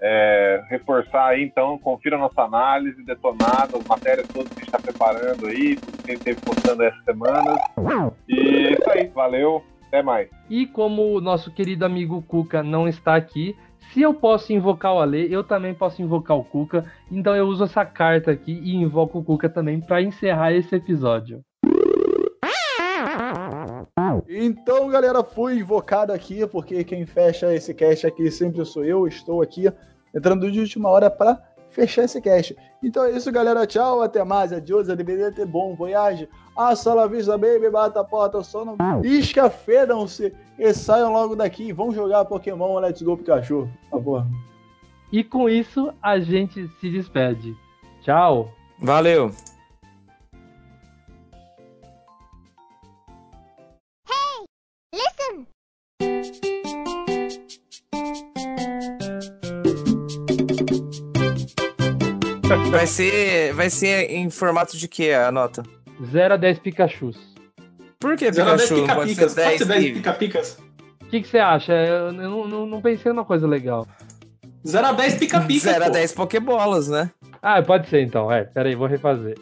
É, reforçar aí, então, confira a nossa análise, detonado, as matérias todas que a gente está preparando aí, tudo que a gente esteve postando essas semanas. E é isso aí, valeu. Até mais. E como o nosso querido amigo Cuca não está aqui, se eu posso invocar o Ale, eu também posso invocar o Cuca. Então eu uso essa carta aqui e invoco o Cuca também para encerrar esse episódio. Então, galera, fui invocado aqui, porque quem fecha esse cast aqui sempre sou eu. Estou aqui entrando de última hora para fechar esse cast. Então é isso, galera. Tchau, até mais. Adiós, ter bom voyage. A sala vista, baby, bata a porta, só não pisca, fedam-se e saiam logo daqui. Vão jogar Pokémon Let's Go Pikachu, por favor. E com isso, a gente se despede. Tchau. Valeu. Listen! Vai ser, vai ser em formato de que a nota? 0 a 10 Pikachus. Por que Zero a dez Pikachu? Não Pode ser pica-picas. Pode 10 ser 10 Eevee? pica-picas. O que, que você acha? Eu não, não, não pensei numa coisa legal. 0 a 10 pica-picas. 0 a pô. 10 Pokébolas, né? Ah, pode ser então. É, peraí, vou refazer.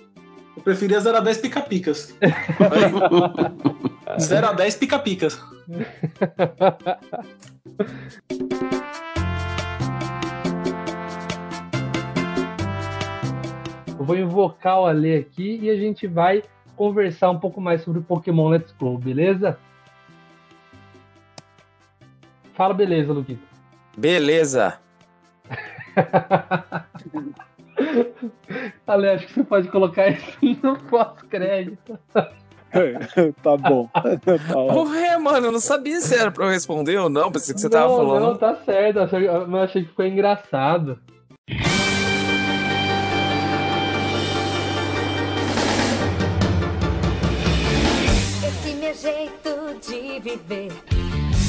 Eu preferia 0 a 10 pica-picas. 0 a 10 pica-picas. Eu vou invocar o Ale aqui e a gente vai conversar um pouco mais sobre o Pokémon Let's Go, beleza? Fala beleza, Luquito. Beleza. Ale, acho que você pode colocar isso no pós-crédito. tá bom. Tá. Porra, mano, eu não sabia se era pra eu responder ou não. Pensei que você tava não, falando. Não, tá certo. eu achei que ficou engraçado. viver.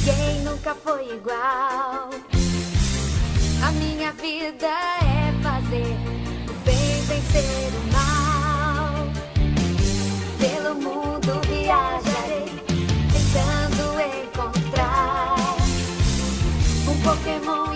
Quem nunca foi igual? A minha vida é fazer o bem vencer o mal. Pelo mundo viajarei, tentando encontrar um Pokémon.